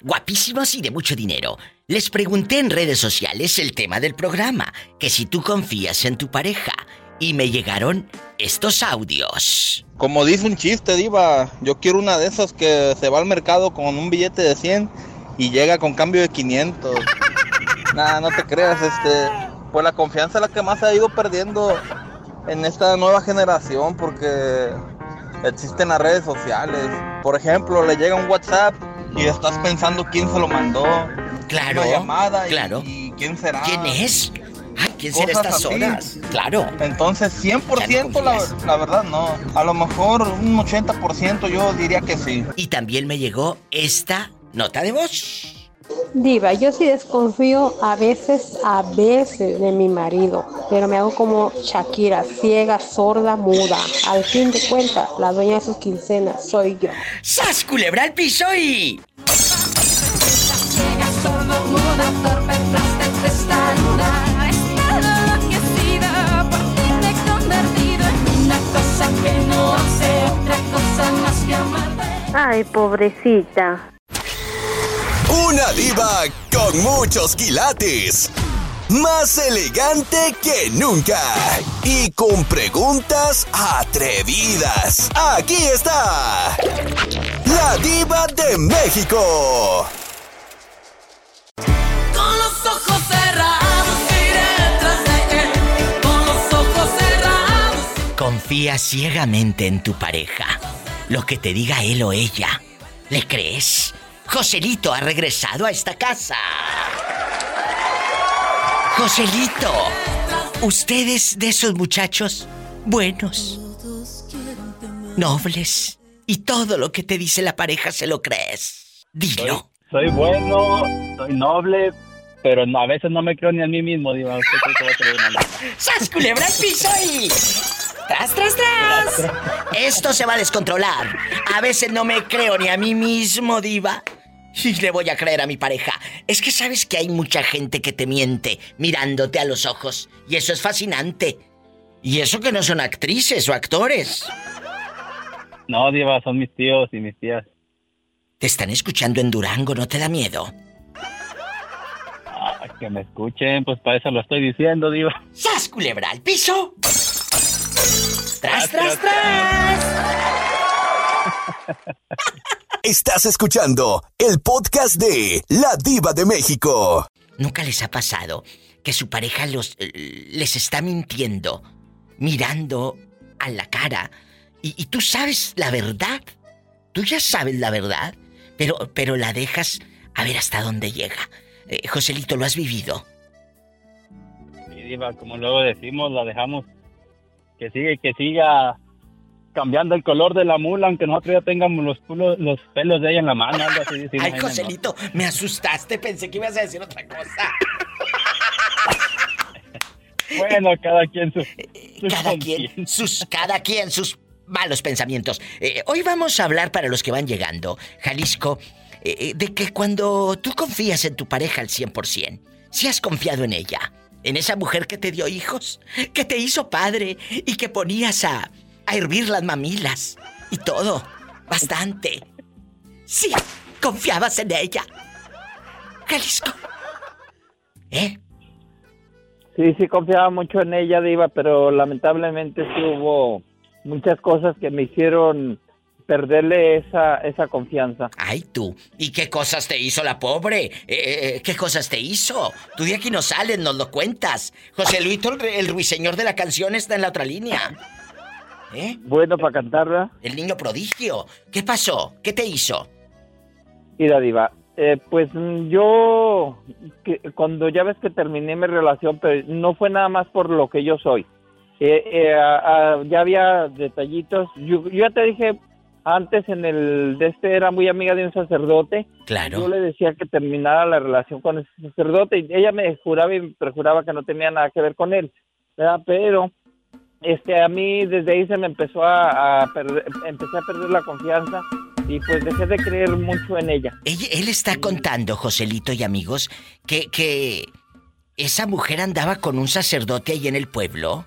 guapísimos y de mucho dinero. Les pregunté en redes sociales el tema del programa, que si tú confías en tu pareja, y me llegaron estos audios. Como dice un chiste, diva, yo quiero una de esas que se va al mercado con un billete de 100 y llega con cambio de 500. Nada, no te creas, este, pues la confianza es la que más se ha ido perdiendo en esta nueva generación porque existen las redes sociales. Por ejemplo, le llega un WhatsApp y estás pensando quién se lo mandó. Claro. Una llamada claro. y, quién será. ¿Quién es? Ay, ¿quién será estas así. horas? Claro. Entonces, 100% la, confías. la verdad no. A lo mejor un 80% yo diría que sí. Y también me llegó esta nota de voz. Diva, yo sí desconfío a veces, a veces de mi marido, pero me hago como Shakira, ciega, sorda, muda. Al fin de cuentas, la dueña de sus quincenas soy yo. ¡Sas, culebra al piso y... Ay, pobrecita. Una diva con muchos quilates. Más elegante que nunca. Y con preguntas atrevidas. Aquí está. La diva de México. Con los ojos cerrados iré tras de él. Con los ojos cerrados. Confía ciegamente en tu pareja. Lo que te diga él o ella. ¿Le crees? Joselito ha regresado a esta casa. Joselito, usted es de esos muchachos buenos, nobles, y todo lo que te dice la pareja se lo crees. Dilo. Soy bueno, soy noble, pero no- a veces no me creo ni a mí mismo, diva. ¿Usted? ¡Sas, culebra al piso y... ¡Tras, tras, tras! Esto se va a descontrolar. A veces no me creo ni a mí mismo, diva. Y le voy a creer a mi pareja. Es que sabes que hay mucha gente que te miente mirándote a los ojos. Y eso es fascinante. Y eso que no son actrices o actores. No, diva, son mis tíos y mis tías. Te están escuchando en Durango, ¿no te da miedo? Ay, que me escuchen, pues para eso lo estoy diciendo, diva. ¡Sas, culebra al piso! ¡Tras, tras, tras! Estás escuchando el podcast de La diva de México. ¿Nunca les ha pasado que su pareja los, eh, les está mintiendo, mirando a la cara, y, y tú sabes la verdad? Tú ya sabes la verdad, pero, pero la dejas a ver hasta dónde llega. Eh, Joselito, ¿lo has vivido? Y diva, como luego decimos, la dejamos que siga y que siga cambiando el color de la mula, aunque nosotros ya tengamos los, pelos de ella en la mano, algo así. decimos Ay, Joselito, me asustaste, pensé que ibas a decir otra cosa. ¿no? Bueno, cada quien su Eh, Cada quien, sus, cada quien sus malos pensamientos. Eh, hoy vamos a hablar para los que van llegando, Jalisco, eh, eh, de que cuando tú confías en tu pareja al 100%, si has confiado en ella, en esa mujer que te dio hijos, que te hizo padre y que ponías a, a hervir las mamilas y todo, bastante. Sí, confiabas en ella. Jalisco. ¿Eh? Sí, sí confiaba mucho en ella, Diva, pero lamentablemente hubo muchas cosas que me hicieron perderle esa, esa confianza. Ay, tú. ¿Y qué cosas te hizo la pobre? Eh, eh, ¿Qué cosas te hizo? Tú de aquí no sales, nos lo cuentas. José Luis, el, el ruiseñor de la canción, está en la otra línea. ¿Eh? Bueno para cantarla. El niño prodigio. ¿Qué pasó? ¿Qué te hizo? Mira, Diva, eh, pues mm, yo, que- cuando ya ves que terminé mi relación, pero no fue nada más por lo que yo soy. Eh, eh, a- a- ya había detallitos. Yo, yo ya te dije antes en el de este era muy amiga de un sacerdote. Claro. Yo le decía que terminara la relación con ese sacerdote y ella me juraba y me perjuraba que no tenía nada que ver con él, ¿verdad? Pero este a mí desde ahí se me empezó a, a perder, empecé a perder la confianza y pues dejé de creer mucho en ella. Él, él está contando, Joselito y amigos, que, que esa mujer andaba con un sacerdote ahí en el pueblo.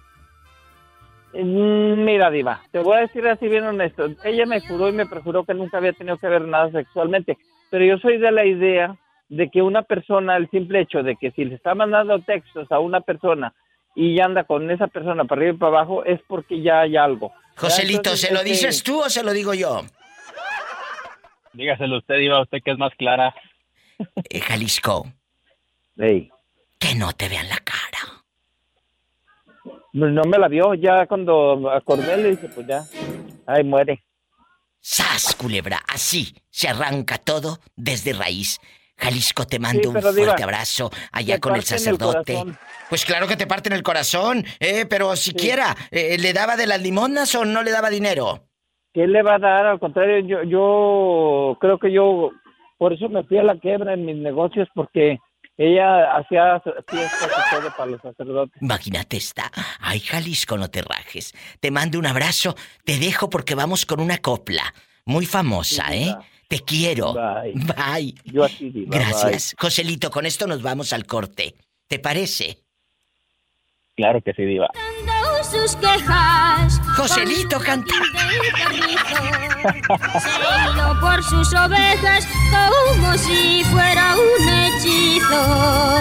Mm, Mira, Diva, te voy a decir así bien honesto. Ella me juró y me perjuró que nunca había tenido que ver nada sexualmente. pero yo soy de la idea de que una persona, el simple hecho de que si le está mandando textos a una persona y ya anda con esa persona para arriba y para abajo, es porque ya hay algo. Joselito, Entonces, ¿se lo dices tú o se lo digo yo? Dígaselo usted, Diva, usted que es más clara. Eh, Jalisco, ey, que no te vean la cara. no me la vio, ya cuando acordé le dije, pues ya, ay, muere. ¡Sas, culebra! Así se arranca todo desde raíz. Jalisco, te mando Sí, un fuerte Diva, abrazo allá con el sacerdote. pues claro que te parten el corazón, eh, pero siquiera, eh, ¿le daba de las limonas o no le daba dinero? ¿Qué le va a dar? Al contrario, yo, yo creo que yo, por eso me fui a la quiebra en mis negocios, porque ella hacía fiestas y todo para los sacerdotes. Imagínate esta. Ay, Jalisco, no te rajes. Te mando un abrazo. Te dejo porque vamos con una copla. Muy famosa, Sí, ¿eh? Te quiero. Bye. Bye. Yo así digo. Gracias. Joselito, con esto nos vamos al corte. ¿Te parece? Claro que sí, Diva. Sus quejas. Joselito canta. por sus ovejas como si fuera un hechizo.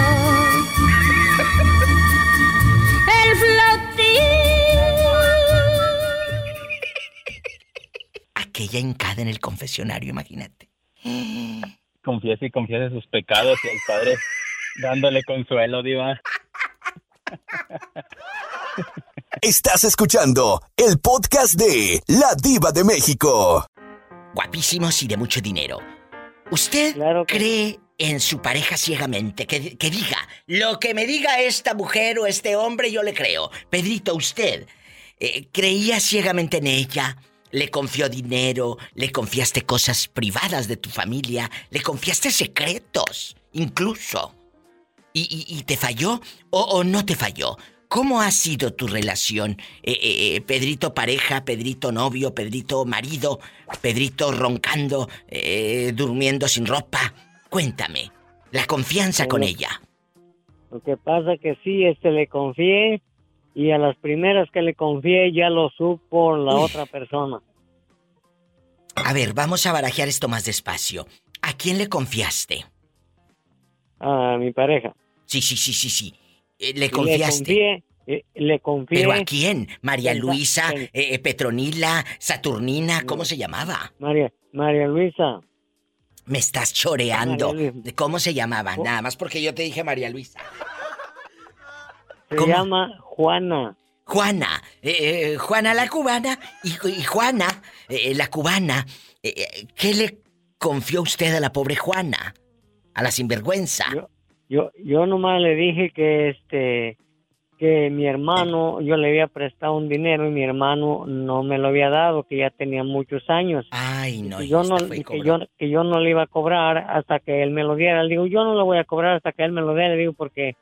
El flotín. Aquella hincada en el confesionario, imagínate. Confiese y confiese sus pecados y el Padre dándole consuelo, Diva. Estás escuchando el podcast de La Diva de México. Guapísimos y de mucho dinero. ¿Usted Claro que- cree en su pareja ciegamente? Que, que diga, lo que me diga esta mujer o este hombre, yo le creo. Pedrito, usted, eh, ¿creía ciegamente en ella? ¿Le confió dinero? ¿Le confiaste cosas privadas de tu familia? ¿Le confiaste secretos? Incluso. ¿Y, y- y te falló o, o no te falló? ¿Cómo ha sido tu relación? Eh, eh, eh, Pedrito pareja, Pedrito novio, Pedrito marido, Pedrito roncando, eh, durmiendo sin ropa. Cuéntame, la confianza con ella. Lo que pasa que sí, este le confié y a las primeras que le confié ya lo supo la otra persona. A ver, vamos a barajear esto más despacio. ¿A quién le confiaste? A mi pareja. Sí, sí, sí, sí, sí. Eh, le Le confiaste. confié, eh, le confié. ¿Pero a quién? ¿María Luisa? eh, eh, ¿Petronila? ¿Saturnina? ¿Cómo se llamaba? María, María Luisa. Me estás choreando. María Luisa. ¿Cómo se llamaba? Oh. Nada más porque yo te dije María Luisa. Se ¿Cómo? llama Juana. Juana, eh, eh, Juana la cubana y, y Juana, eh, la cubana. eh, eh, ¿Qué le confió usted a la pobre Juana? A la sinvergüenza. Yo, yo, yo nomás le dije que este que mi hermano, yo le había prestado un dinero y mi hermano no me lo había dado, que ya tenía muchos años. Ay, no, y yo no que yo, que yo no le iba a cobrar hasta que él me lo diera. Le digo, yo no le voy a cobrar hasta que él me lo dé, le digo, porque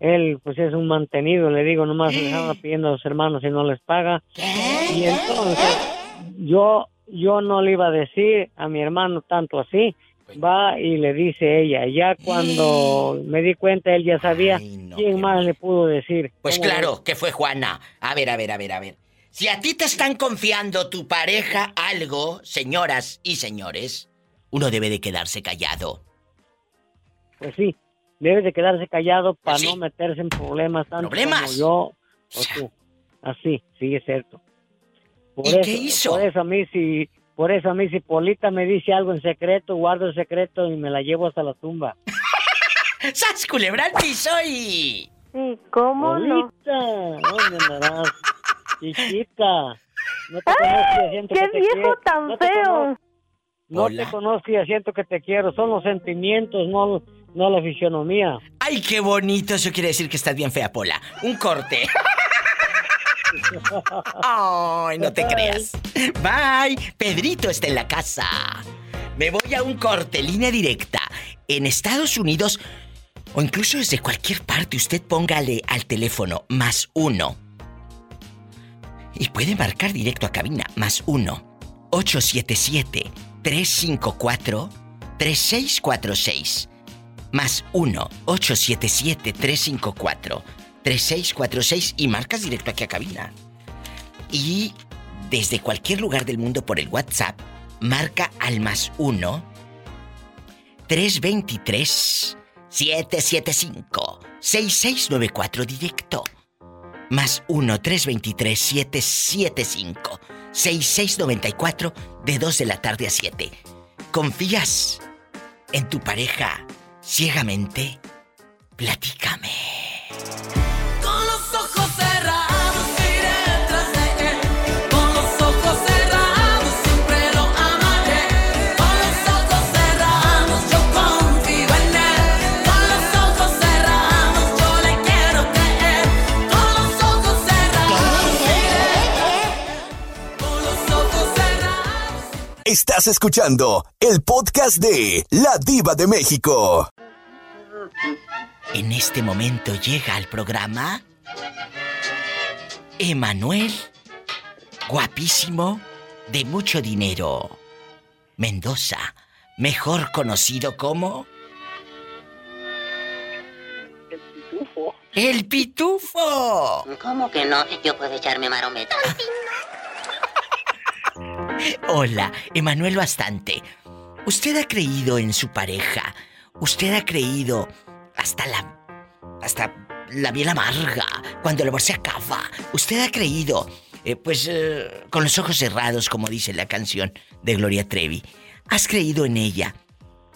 él pues es un mantenido, le digo, nomás le anda pidiendo a los hermanos y no les paga. Y entonces yo yo no le iba a decir a mi hermano tanto así. Va y le dice ella. Ya cuando me di cuenta, él ya sabía Ay, no, quién más le pudo decir. Pues ¿Cómo claro, que fue Juana. A ver, a ver, a ver, a ver. Si a ti te están confiando tu pareja algo, señoras y señores, uno debe de quedarse callado. Pues sí, debe de quedarse callado para Pues sí. no meterse en problemas tanto ¿Problemas? como yo o Ya. tú. Así, sí, es cierto. Por ¿Y eso, qué hizo? Por eso a mí si, por eso a mí si Polita me dice algo en secreto, guardo el secreto y me la llevo hasta la tumba. ¡Sas, culebra al piso y... Sí, ¿cómo no? Polita, ¿dónde andarás? Chiquita. No te conozco y siento ¡Qué que viejo tan No te feo! conozco- No Hola. te conozco y siento que te quiero. Son los sentimientos, no, no la fisionomía. ¡Ay, qué bonito! Eso quiere decir que estás bien fea, Pola. Un corte. ¡Ay, no te creas! Bye. Pedrito está en la casa. Me voy a un corte, línea directa. En Estados Unidos, o incluso desde cualquier parte, usted póngale al teléfono más uno. Y puede marcar directo a cabina, más uno. 877-354-3646. Más 1-877-354-3646 y marcas directo aquí a cabina. Y desde cualquier lugar del mundo por el WhatsApp, marca al más 1 1-323-775-6694 directo. Más 1-323-775-6694 de 2 de la tarde a 7. ¿Confías en tu pareja ciegamente? Platícame. Estás escuchando el podcast de La Diva de México. En este momento llega al programa Emanuel, guapísimo, de mucho dinero. Mendoza, mejor conocido como... El pitufo. ¿Cómo que no? Yo puedo echarme marometa. Hola, Emanuel Bastante. ¿Usted ha creído en su pareja? ¿Usted ha creído hasta la. hasta la miel amarga, cuando el amor se acaba? ¿Usted ha creído, eh, pues, eh, con los ojos cerrados, como dice la canción de Gloria Trevi? ¿Has creído en ella?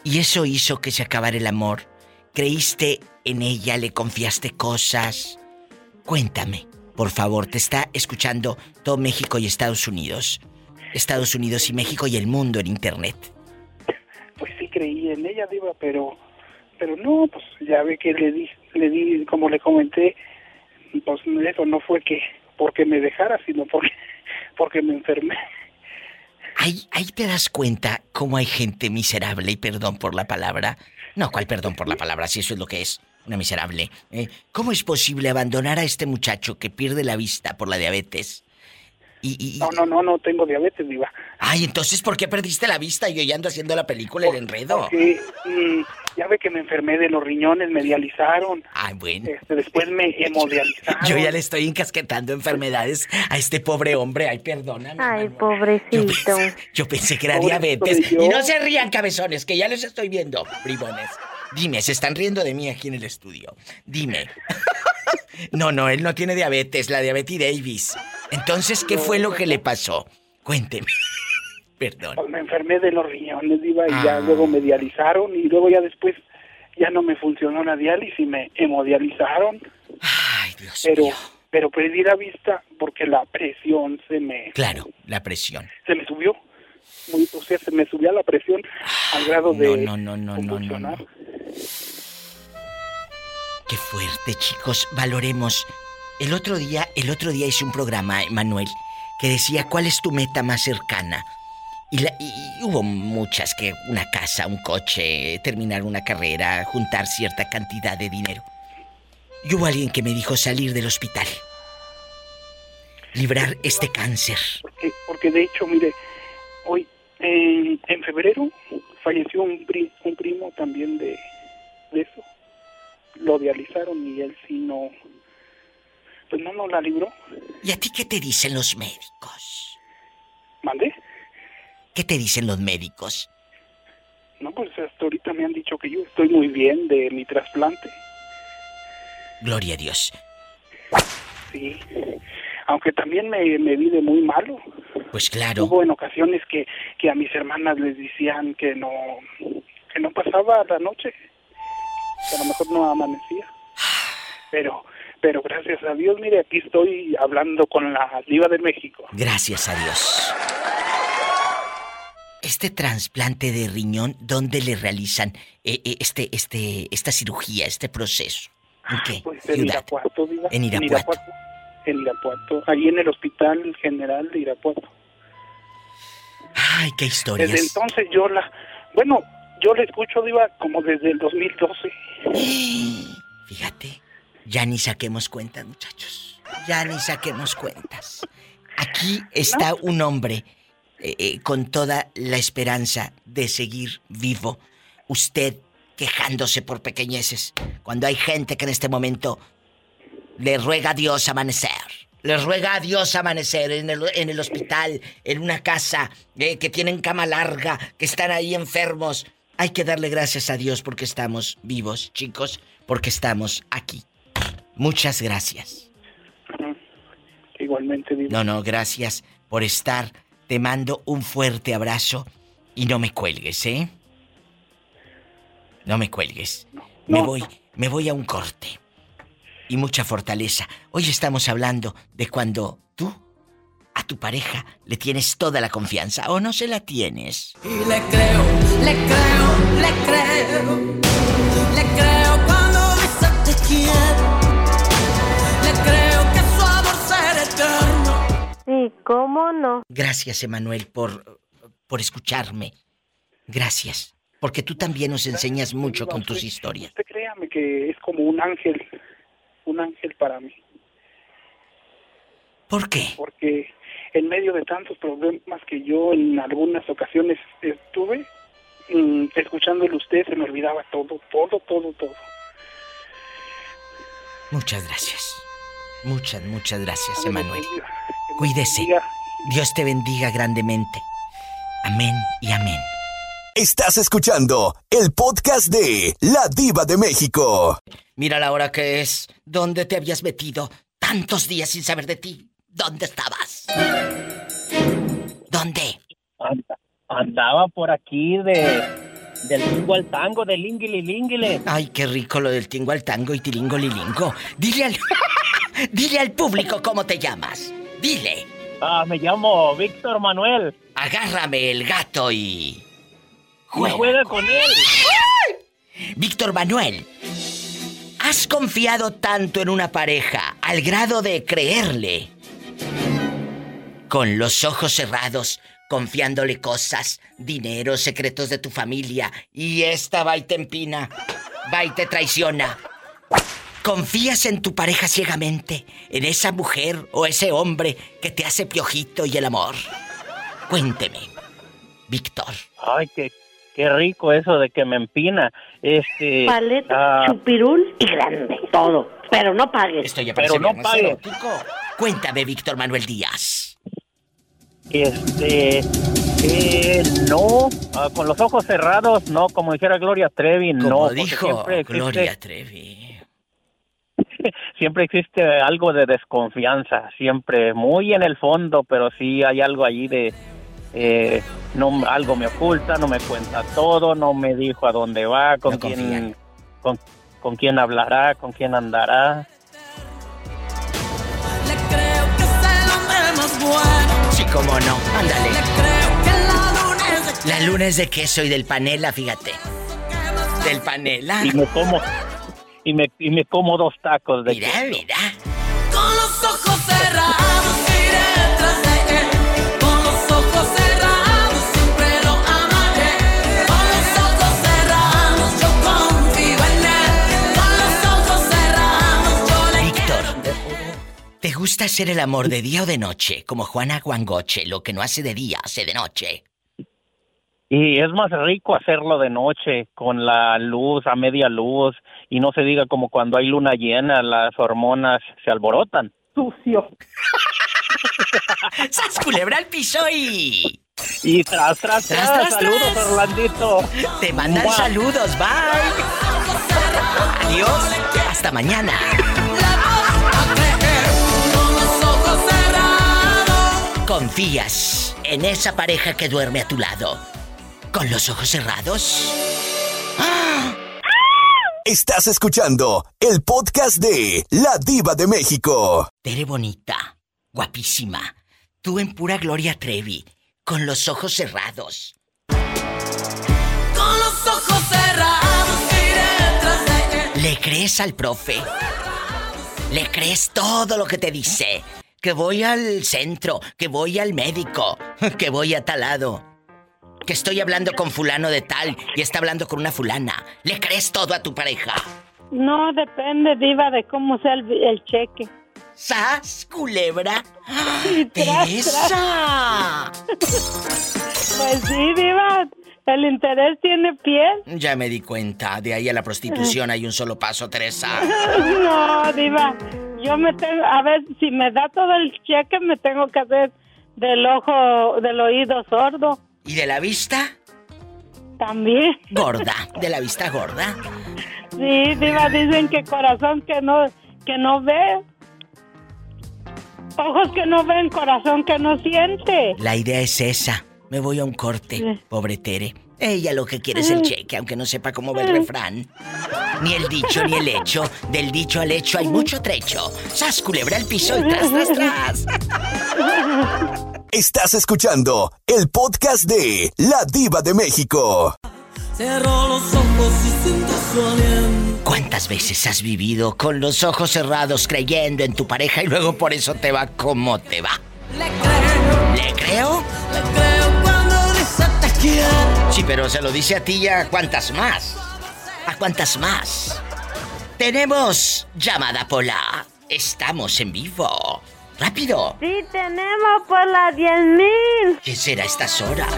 ¿Y eso hizo que se acabara el amor? ¿Creíste en ella? ¿Le confiaste cosas? Cuéntame, por favor, te está escuchando todo México y Estados Unidos. Estados Unidos y México y el mundo en internet. pues sí creí en ella, Diva, pero pero no, pues ya ve que le di, le di, como le comenté, pues eso no fue que porque me dejara, sino porque, porque me enfermé. Ahí, ahí te das cuenta cómo hay gente miserable, y perdón por la palabra. No, ¿cuál perdón por la palabra? Si eso es lo que es, una miserable. ¿eh? ¿Cómo es posible abandonar a este muchacho que pierde la vista por la diabetes? Y, y- No, no, no, no tengo diabetes, Diva. Ay, entonces, ¿por qué perdiste la vista y yo ya ando haciendo la película El Enredo? Porque mm, ya ve que me enfermé de los riñones, me dializaron. Ay, bueno. Este, después me hemodializaron. Yo ya le estoy encasquetando enfermedades a este pobre hombre. Ay, perdóname. Ay, pobrecito. Yo pensé que era diabetes. yo. Y no se rían, cabezones, que ya los estoy viendo, bribones. Dime, se están riendo de mí aquí en el estudio. Dime. No, no, él no tiene diabetes, la diabetes Davis. Entonces, ¿qué fue lo que le pasó? Cuénteme. Perdón. Pues me enfermé de los riñones, Diva, y ya Ah. luego me dializaron y luego ya después ya no me funcionó la diálisis y me hemodializaron. Ay, Dios pero, mío. pero perdí la vista porque la presión se me, Claro, la presión. se me subió. Muy, o sea, se me subió la presión al grado No, de no, no, no, no, no. Qué fuerte, chicos. Valoremos. El otro día, el otro día hice un programa, Manuel, que decía cuál es tu meta más cercana. Y, la- y- hubo muchas que una casa, un coche, terminar una carrera, juntar cierta cantidad de dinero. Y hubo alguien que me dijo salir del hospital. Librar este cáncer. Porque, porque de hecho, mire, hoy en, febrero falleció un, un primo también de eso. Lo dializaron y él sí no, pues no nos la libró. ¿Y a ti qué te dicen los médicos? ¿Mandé? ¿Qué te dicen los médicos? No, pues hasta ahorita me han dicho que yo estoy muy bien de mi trasplante. Gloria a Dios. Sí. Aunque también me, me vi de muy malo. Pues claro. Hubo en ocasiones que, que a mis hermanas les decían que no, que no pasaba la noche, que a lo mejor no amanecía. Pero, pero gracias a Dios, mire, aquí estoy hablando con la diva de México. Gracias a Dios. Este trasplante de riñón, ¿dónde le realizan eh, eh, este, este, esta cirugía, este proceso? ¿En qué Pues en? Irapuato, diva. En Irapuato. En Irapuato, ahí en el Hospital General de Irapuato. Ay, qué historias. Desde entonces yo la, bueno, yo la escucho, diva, como desde el 2012. Fíjate, ya ni saquemos cuentas, muchachos. Ya ni saquemos cuentas. Aquí está un hombre eh, eh, con toda la esperanza de seguir vivo. Usted quejándose por pequeñeces, cuando hay gente que en este momento le ruega a Dios amanecer. Le ruega a Dios amanecer en el, en el hospital, en una casa, eh, que tienen cama larga, que están ahí enfermos. Hay que darle gracias a Dios porque estamos vivos, chicos, porque estamos aquí. Muchas gracias. Igualmente, Diva. No, no, gracias por estar. Te mando un fuerte abrazo y no me cuelgues, ¿eh? No me cuelgues. Me voy, me voy a un corte. Y mucha fortaleza. Hoy estamos hablando de cuando a tu pareja le tienes toda la confianza o no se la tienes. Y le creo, le creo, le creo. Le creo cuando dice te quiero. Le creo que su amor será eterno. Sí, ¿cómo no? Gracias, Emanuel, por, por escucharme. Gracias. Porque tú también nos enseñas mucho con tus historias. Usted créame que es como un ángel, un ángel para mí. ¿Por qué? Porque en medio de tantos problemas que yo en algunas ocasiones estuve, mm, escuchándole a usted se me olvidaba todo, todo, todo, todo. Muchas gracias. Muchas, muchas gracias, Emanuel. Cuídese. Dios te bendiga grandemente. Amén y amén. Estás escuchando el podcast de La Diva de México. Mira la hora que es. ¿Dónde te habías metido tantos días sin saber de ti? ¿Dónde estabas? ¿Dónde? Anda- andaba por aquí de del tingo al tango, del linguili linguile. Ay, qué rico lo del tingo al tango y tilingo lilingo. Dile al... Dile al público cómo te llamas. Dile. Ah, me llamo Víctor Manuel. Agárrame el gato y... Y juega con él. Víctor Manuel, ¿has confiado tanto en una pareja al grado de creerle? Con los ojos cerrados, confiándole cosas, dinero, secretos de tu familia, y esta va y te empina, va y te traiciona. ¿Confías en tu pareja ciegamente? ¿En esa mujer o ese hombre que te hace piojito y el amor? Cuénteme, Víctor. Ay, qué, qué rico eso de que me empina. Este. Paleta, ah, chupirul y grande, todo. Pero no pagues. Esto ya Pero no viernes pague. erótico. Cuéntame, Víctor Manuel Díaz. Este. eh, no, ah, con los ojos cerrados, no, como dijera Gloria Trevi, no. Como porque dijo siempre existe- Gloria Trevi. siempre existe algo de desconfianza, siempre muy en el fondo, pero sí hay algo allí de eh, no algo me oculta, no me cuenta todo, no me dijo a dónde va, con No quién con, con quién hablará, con quién andará. Cómo no. Ándale. La luna es de La luna es de queso y del panela, fíjate. Del panela. Y me como y me, y me como dos tacos de Mira, queso. mira. Gusta hacer el amor de día o de noche? Como Juana Guangoche, lo que no hace de día, hace de noche. Y es más rico hacerlo de noche, con la luz, a media luz, y no se diga como cuando hay luna llena, las hormonas se alborotan. Sucio. ¡Sas culebra al piso y... Y tras, tras, tras, Tras, tras, saludos, tras. Orlandito. Te mandan Mua. saludos, bye. Adiós, hasta mañana. ¿Confías en esa pareja que duerme a tu lado? ¿Con los ojos cerrados? Estás escuchando el podcast de La Diva de México. Tere bonita, guapísima. Tú en pura Gloria Trevi, con los ojos cerrados. Con los ojos cerrados iré tras de él. ¿Le crees al profe? ¿Le crees todo lo que te dice? Que voy al centro, que voy al médico, que voy a tal lado. Que estoy hablando con fulano de tal y está hablando con una fulana. ¿Le crees todo a tu pareja? No, depende, Diva, de cómo sea el, el cheque. ¡Sas, culebra! ¡Teresa! Pues sí, Diva, el interés tiene piel. Ya me di cuenta, de ahí a la prostitución hay un solo paso, Teresa. No, Diva, yo me tengo, a ver, si me da todo el cheque, me tengo que hacer del ojo, del oído sordo. ¿Y de la vista? También. Gorda, de la vista gorda. Sí, Diva, dicen que corazón que no, que no ve. Ojos que no ven, corazón que no siente. La idea es esa. Me voy a un corte, pobre Tere. Ella lo que quiere es el cheque, aunque no sepa cómo va el refrán. Ni el dicho ni el hecho. Del dicho al hecho hay mucho trecho. ¡Sas, culebra al piso y tras, tras, tras! Estás escuchando el podcast de La Diva de México. Cerró los ojos y sintió su aliento. ¿Cuántas veces has vivido con los ojos cerrados creyendo en tu pareja y luego por eso te va como te va? ¿Le creo? Le creo te quiero. Sí, pero se lo dice a ti y a cuántas más. ¿A cuántas más? Tenemos llamada Pola. Estamos en vivo. ¡Rápido! Sí, tenemos por las 10 mil. ¿Qué será a estas horas?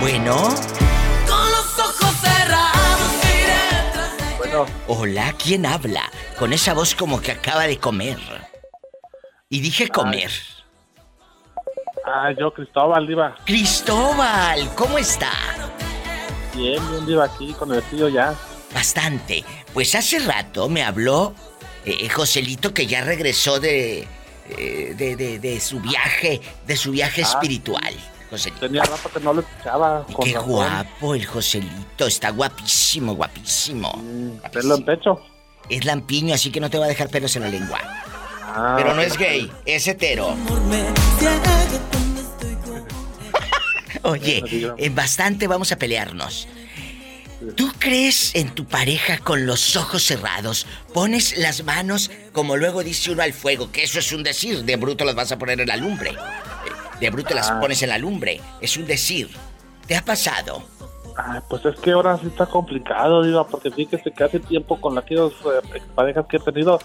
Bueno, hola, ¿quién habla? Con esa voz como que acaba de comer. Y dije comer. Ah, yo, Cristóbal, Diva. Cristóbal, ¿cómo está? Bien, bien, Diva, aquí con el frío ya. Bastante. Pues hace rato me habló eh, Joselito que ya regresó de, eh, de, de, de su viaje, de su viaje Ah. espiritual. Joselito. Tenía rato que no lo escuchaba. Qué razón. guapo el Joselito, está guapísimo, guapísimo. Pelo en pecho. Es lampiño, así que no te va a dejar pelos en la lengua. Ah, Pero no es gay, es hetero. Oye, en bastante vamos a pelearnos. ¿Tú crees en tu pareja con los ojos cerrados? Pones las manos como luego dice uno al fuego, que eso es un decir, de bruto las vas a poner en la lumbre. Eh, De bruto las Ah. pones en la lumbre, es un decir. ¿Te ha pasado? Ah, pues es que ahora sí está complicado, Diva, porque fíjese que hace tiempo con aquellas eh, parejas que he tenido,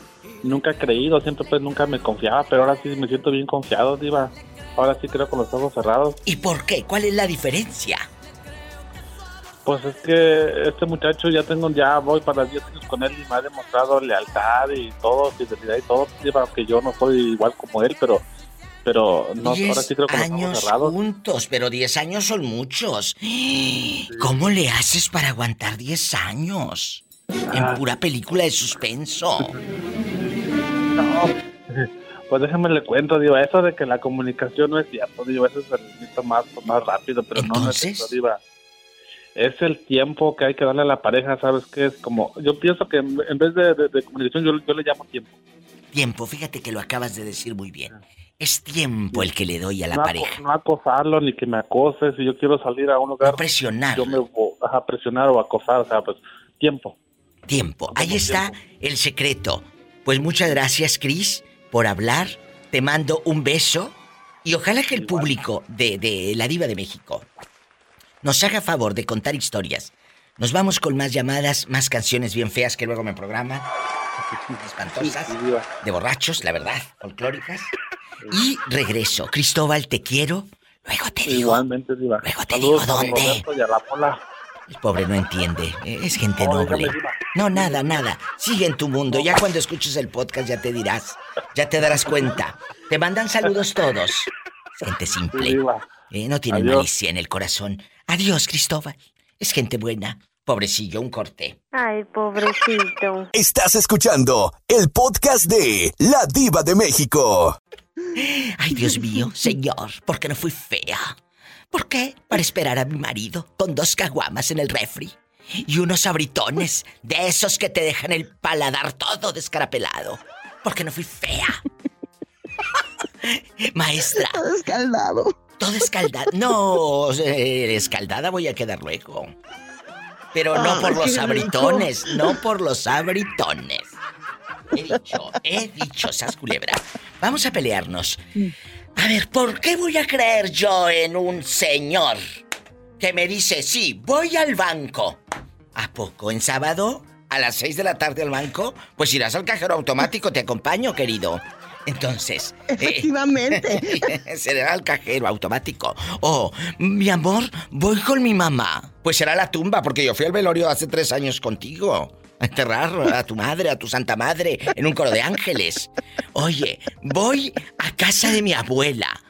nunca he creído, siempre pues nunca me confiaba, pero ahora sí me siento bien confiado, Diva. Ahora sí creo con los ojos cerrados. ¿Y por qué? ¿Cuál es la diferencia? Pues es que este muchacho ya tengo, ya voy para 10 años con él y me ha demostrado lealtad y todo, fidelidad y todo, Diva, aunque yo no soy igual como él, pero pero no, ahora Diez sí creo ojos años cerrados. juntos, pero 10 años son muchos. ¿Cómo le haces para aguantar 10 años? En Ah. pura película de suspenso. Pues déjame le cuento, digo, eso de que la comunicación no es cierto, digo, eso se necesita más, más rápido, pero no es eso, diva. Es el tiempo que hay que darle a la pareja, ¿sabes qué? Es como, yo pienso que en, en vez de, de- de comunicación yo, yo le llamo tiempo. Tiempo, fíjate que lo acabas de decir muy bien. Es tiempo el que le doy a la no, pareja. no acosarlo ni que me acose, si yo quiero salir a un lugar. presionar. Yo me voy a presionar o acosar, o sea, pues tiempo. Tiempo. Ahí está el secreto. Pues muchas gracias, Cris, por hablar. Te mando un beso. Y ojalá que el público de, de La Diva de México nos haga favor de contar historias. Nos vamos con más llamadas, más canciones bien feas que luego me programan. Espantosas. De borrachos, la verdad, folclóricas. Y regreso. Cristóbal, te quiero. Luego te digo. Igualmente, diva. Luego te Saludos digo a dónde. El pobre no entiende. Es gente No, noble. No, nada, nada. Sigue en tu mundo. Ya cuando escuches el podcast ya te dirás. Ya te darás cuenta. Te mandan saludos todos. Gente simple. Eh, no tienen Adiós. malicia en el corazón. Adiós, Cristóbal. Es gente buena. Pobrecillo, un corte. Ay, pobrecito. Estás escuchando el podcast de La Diva de México. Ay, Dios mío, señor, ¿por qué no fui fea? ¿Por qué? Para esperar a mi marido con dos caguamas en el refri y unos abritones de esos que te dejan el paladar todo descarapelado. ¿Por qué no fui fea? Maestra. Todo escaldado. Todo escaldado. No, eh, escaldada voy a quedar luego. Pero no por los abritones, no por los abritones. He dicho, he dicho, sas culebra. Vamos a pelearnos. A ver, ¿por qué voy a creer yo en un señor que me dice, sí, voy al banco? ¿A poco? ¿En sábado? ¿A las seis de la tarde al banco? Pues irás al cajero automático, te acompaño, querido. Entonces. eh, Efectivamente. será al cajero automático. Oh, mi amor, voy con mi mamá. Pues será la tumba, porque yo fui al velorio hace tres años contigo. Enterrar a tu madre, a tu santa madre, en un coro de ángeles. Oye, voy a casa de mi abuela.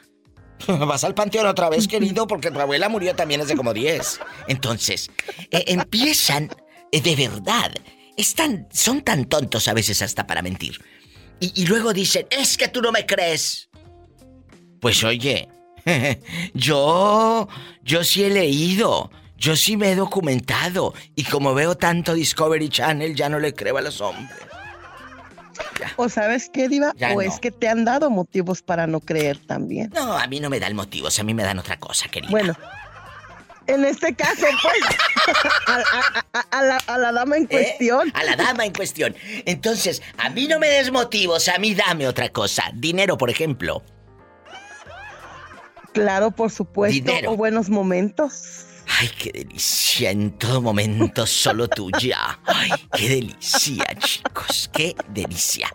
Vas al panteón otra vez, querido, porque tu abuela murió también hace como 10. Entonces, eh, empiezan eh, de verdad. Están, son tan tontos a veces hasta para mentir. Y, y luego dicen, es que tú no me crees. Pues oye, yo, yo sí he leído, yo sí me he documentado. Y como veo tanto Discovery Channel, ya no le creo a los hombres. ¿O sabes qué, Diva? Ya o no. es que te han dado motivos para no creer también. No, a mí no me dan motivos, a mí me dan otra cosa, querida. Bueno, en este caso, pues, a, a- a- a la, a la dama en cuestión. ¿Eh? A la dama en cuestión. Entonces, a mí no me des motivos, a mí dame otra cosa. Dinero, por ejemplo. Claro, por supuesto. Dinero. O buenos momentos. Ay, qué delicia, en todo momento solo tuya. Ay, qué delicia, chicos, qué delicia.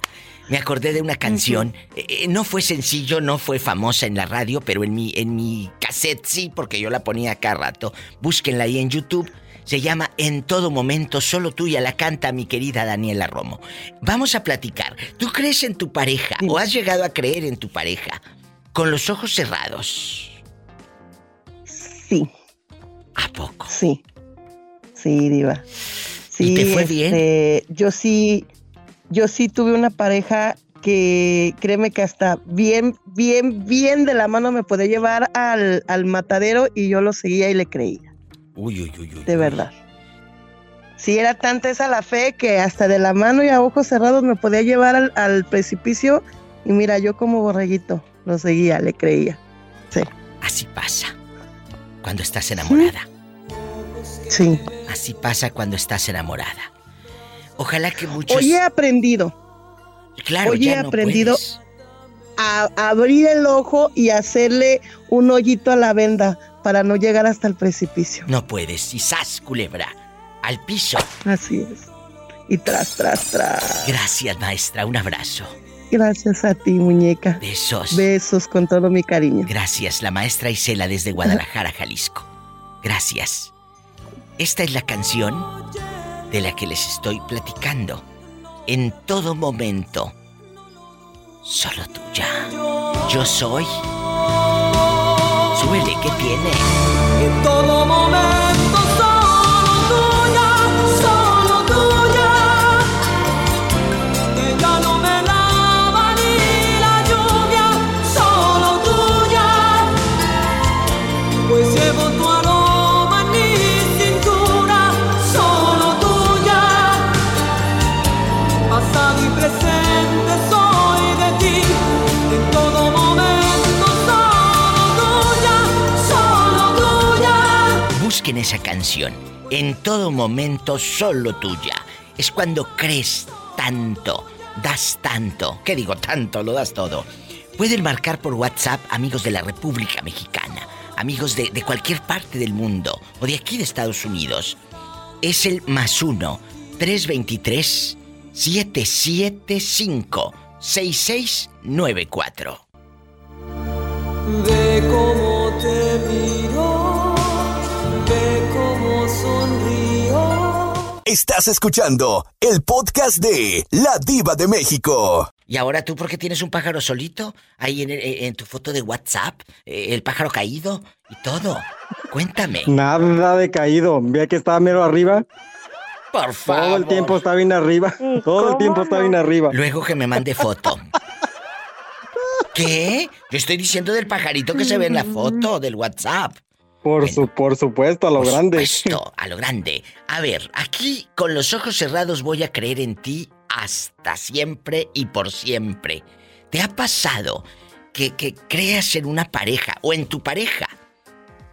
Me acordé de una canción, eh, eh, no fue sencillo, no fue famosa en la radio, pero en mi, en mi cassette sí, porque yo la ponía cada rato. Búsquenla ahí en YouTube. Se llama En todo momento, solo tuya, la canta mi querida Daniela Romo. Vamos a platicar. ¿Tú crees en tu pareja o has llegado a creer en tu pareja con los ojos cerrados? Sí. ¿A poco? Sí. Sí, Diva. Sí, ¿Y te fue bien? este, Yo sí, yo sí tuve una pareja que créeme que hasta bien, bien, bien de la mano me podía llevar al, al matadero y yo lo seguía y le creía, Uy, uy, uy, uy. de verdad. Sí, era tanta esa la fe que hasta de la mano y a ojos cerrados me podía llevar al, al precipicio y mira, yo como borreguito lo seguía, le creía. Sí. Así pasa cuando estás enamorada. Sí. Así pasa cuando estás enamorada. Ojalá que muchos. Hoy he aprendido. claro, hoy he no aprendido puedes. a abrir el ojo y hacerle un hoyito a la venda para no llegar hasta el precipicio. No puedes. Y sas, culebra. Al piso. Así es. Y tras, tras, tras. Gracias, maestra. Un abrazo. Gracias a ti, muñeca. Besos. Besos con todo mi cariño. Gracias, la maestra Isela desde Guadalajara, Jalisco. Gracias. Esta es la canción de la que les estoy platicando. En todo momento. Solo tuya. Yo soy. Súbele, ¿qué tiene? En todo momento Busquen esa canción. En todo momento solo tuya. Es cuando crees tanto, das tanto. ¿Qué digo tanto? Lo das todo. Pueden marcar por WhatsApp amigos de la República Mexicana, amigos de, de cualquier parte del mundo o de aquí de Estados Unidos. Es el más uno, 323 775 6694. Ve cómo te miro, Estás escuchando el podcast de La Diva de México. ¿Y ahora tú por qué tienes un pájaro solito ahí en, en tu foto de WhatsApp? Eh, El pájaro caído y todo. Cuéntame. Nada de caído. Ve que estaba mero arriba. Por Todo el tiempo está bien arriba. Todo el tiempo está bien arriba. Luego que me mande foto. ¿Qué? Yo estoy diciendo del pajarito que se ve en la foto del WhatsApp. Por, su, por supuesto, a lo Por grande. supuesto, a lo grande. A ver, aquí con los ojos cerrados voy a creer en ti hasta siempre y por siempre. ¿Te ha pasado que, que creas en una pareja o en tu pareja,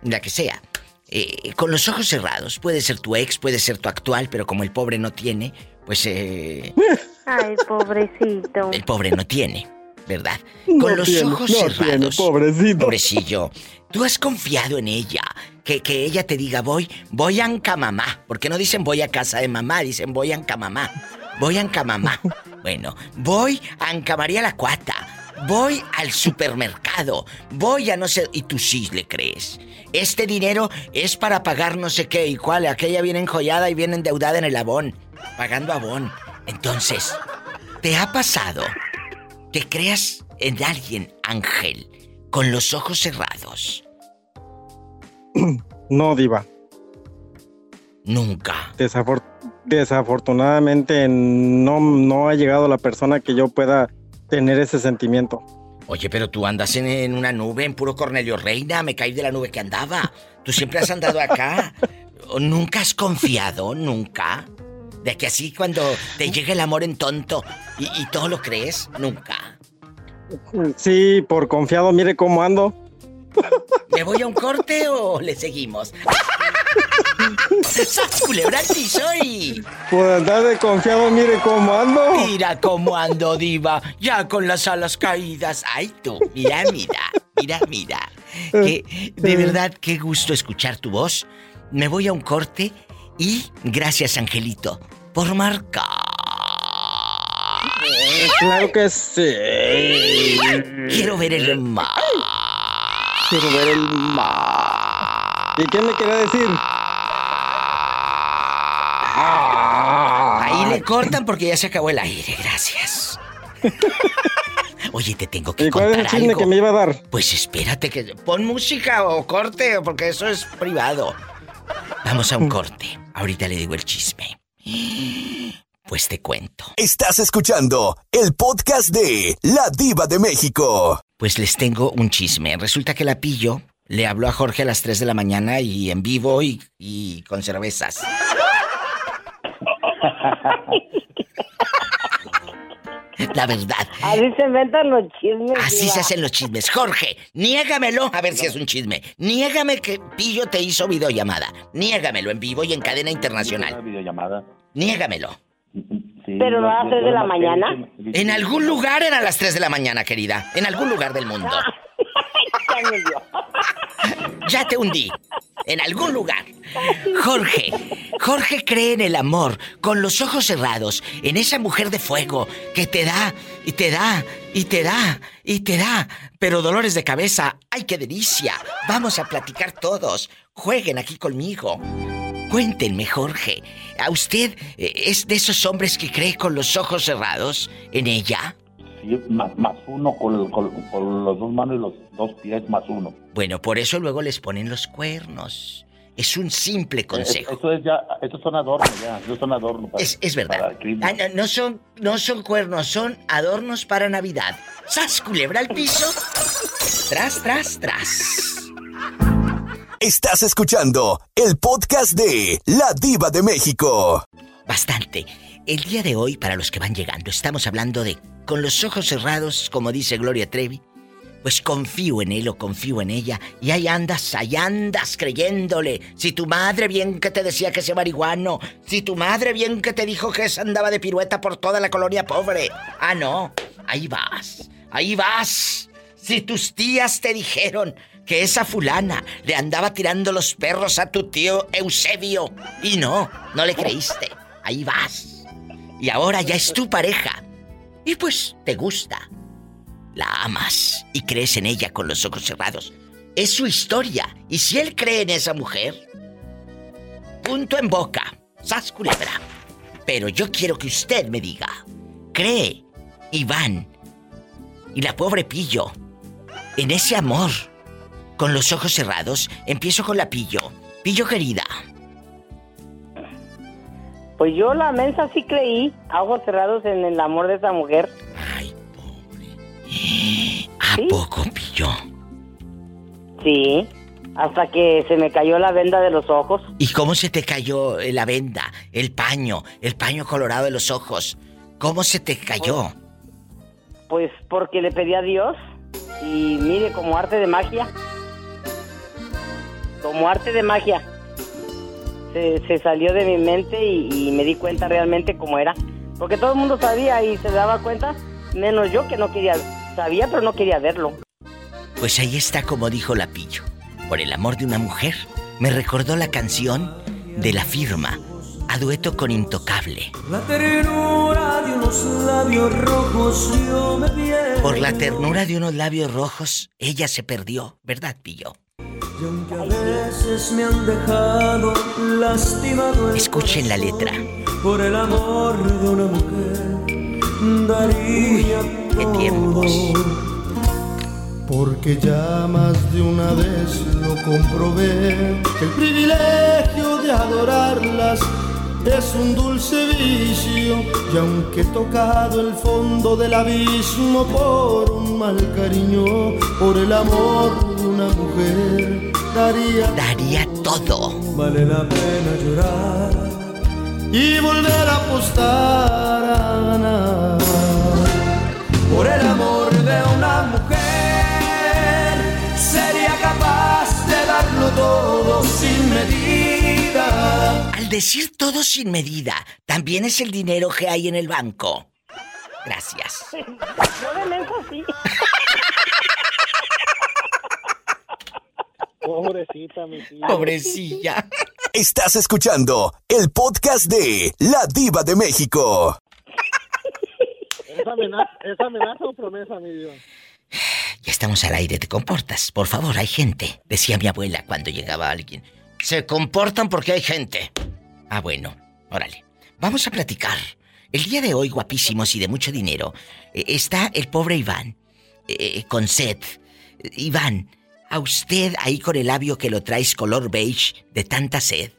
la que sea, eh, con los ojos cerrados? Puede ser tu ex, puede ser tu actual, pero como el pobre no tiene, pues eh, Ay, pobrecito. el pobre no tiene, ¿verdad? No Con los tiene, ojos no tiene, cerrados. pobrecito. Pobrecillo. Tú has confiado en ella. Que, que ella te diga, voy, voy a Ancamamá. Porque no dicen voy a casa de mamá, dicen voy a Ancamamá. Voy a Ancamamá. Bueno, voy a Ancamaría la Cuata. Voy al supermercado. Voy a no sé. Y tú sí le crees. Este dinero es para pagar no sé qué y cuál. Aquella viene enjollada y viene endeudada en el abón. Pagando abón. Entonces, ¿te ha pasado que creas en alguien, Ángel, con los ojos cerrados? No, Diva. Nunca. Desafor- desafortunadamente no, no ha llegado la persona que yo pueda tener ese sentimiento. Oye, pero tú andas en, en una nube, en puro Cornelio Reina, me caí de la nube que andaba. Tú siempre has andado acá. ¿O ¿Nunca has confiado? ¿Nunca? De que así cuando te llega el amor en tonto y, y todo lo crees, nunca. Sí, por confiado, mire cómo ando. ¿Me voy a un corte o le seguimos? ¡Sas culebra al piso y- Por andar de confiado, mire cómo ando. Mira cómo ando, diva. Ya con las alas caídas. Ay, tú. Mira, mira. Mira, mira. Que, de verdad, qué gusto escuchar tu voz. Me voy a un corte y gracias, Angelito, por marcar. Claro que sí. Quiero ver el mar. Quiero ver el mar. ¿Y qué me quería decir? Ahí le cortan porque ya se acabó el aire. Gracias. Oye, te tengo que ¿Y cuál es el chisme algo. que me iba a dar? Pues espérate que pon música o corte porque eso es privado. Vamos a un corte. Ahorita le digo el chisme. Pues te cuento. Estás escuchando el podcast de La Diva de México. Pues les tengo un chisme. Resulta que la pillo le habló a Jorge a las 3 de la mañana y en vivo y, y con cervezas. La verdad. Así se inventan los chismes. Así diva. se hacen los chismes. Jorge, niégamelo a ver si es un chisme. Niégame que Pillo te hizo videollamada. Niégamelo en vivo y en cadena internacional. videollamada. Niégamelo. Pero no a las 3 de la mañana. En algún lugar era a las 3 de la mañana, querida. En algún lugar del mundo. Ya te hundí. En algún lugar. Jorge, Jorge cree en el amor, con los ojos cerrados, en esa mujer de fuego que te da y te da y te da y te da. Pero dolores de cabeza, ¡ay qué delicia! Vamos a platicar todos. Jueguen aquí conmigo. Cuéntenme, Jorge, ¿a usted eh, es de esos hombres que cree con los ojos cerrados en ella? Sí, más, más uno con, con, con los dos manos y los dos pies más uno. Bueno, por eso luego les ponen los cuernos. Es un simple consejo. Eh, Eso es ya, estos son adornos ya, estos son adornos. para- Es, es verdad. para. Ah, no, no son, no son cuernos, son adornos para Navidad. ¡Sas, culebra al piso! Tras, tras, tras. Estás escuchando el podcast de La Diva de México. Bastante. El día de hoy, para los que van llegando, estamos hablando de con los ojos cerrados, como dice Gloria Trevi. Pues confío en él o confío en ella. Y ahí andas, ahí andas creyéndole. Si tu madre bien que te decía que ese marihuano. Si tu madre bien que te dijo que esa andaba de pirueta por toda la colonia pobre. Ah, no. Ahí vas. Ahí vas. Si tus tías te dijeron que esa fulana le andaba tirando los perros a tu tío Eusebio. Y no, no le creíste. Ahí vas. Y ahora ya es tu pareja. Y pues te gusta. La amas y crees en ella con los ojos cerrados. Es su historia. Y si él cree en esa mujer, punto en boca. Sas culebra. Pero yo quiero que usted me diga. ¿Cree Iván y la pobre Pillo en ese amor con los ojos cerrados? Empiezo con la Pillo. Pillo querida. Pues yo la mensa sí creí, a ojos cerrados en el amor de esa mujer. ¿A poco, Pillo? Sí, hasta que se me cayó la venda de los ojos. ¿Y cómo se te cayó eh, la venda, el paño, el paño colorado de los ojos? ¿Cómo se te cayó? Pues porque le pedí a Dios y mire, como arte de magia. Como arte de magia. Se, se salió de mi mente y, y me di cuenta realmente cómo era. Porque todo el mundo sabía y se daba cuenta, menos yo que no quería, sabía pero no quería verlo. Pues ahí está como dijo la Pillo. Por el amor de una mujer, me recordó la canción de la firma, a dueto con Intocable. La ternura de unos labios rojos yo me pierdo. Por la ternura de unos labios rojos, ella se perdió, ¿verdad, Pillo? Y aunque a veces me han dejado lastimado Escuchen la letra. por el amor de una mujer daría qué tiempos. Porque ya más de una vez lo comprobé, el privilegio de adorarlas es un dulce vicio y aunque he tocado el fondo del abismo por un mal cariño, por el amor de una mujer, daría, daría todo. Vale la pena llorar y volver a apostar a ganar decir todo sin medida, también es el dinero que hay en el banco. Gracias. Yo de menso sí. Pobrecita, mi tía. Pobrecilla. Estás escuchando el podcast de La Diva de México. ¿Es amenaza, ¿Es amenaza o promesa, mi Dios? Ya estamos al aire, te comportas. Por favor, hay gente. Decía mi abuela cuando llegaba alguien. Se comportan porque hay gente. Ah, bueno, órale. Vamos a platicar. El día de hoy, guapísimos y de mucho dinero, eh, está el pobre Iván, eh, con sed. Iván, a usted ahí con el labio que lo traes color beige de tanta sed.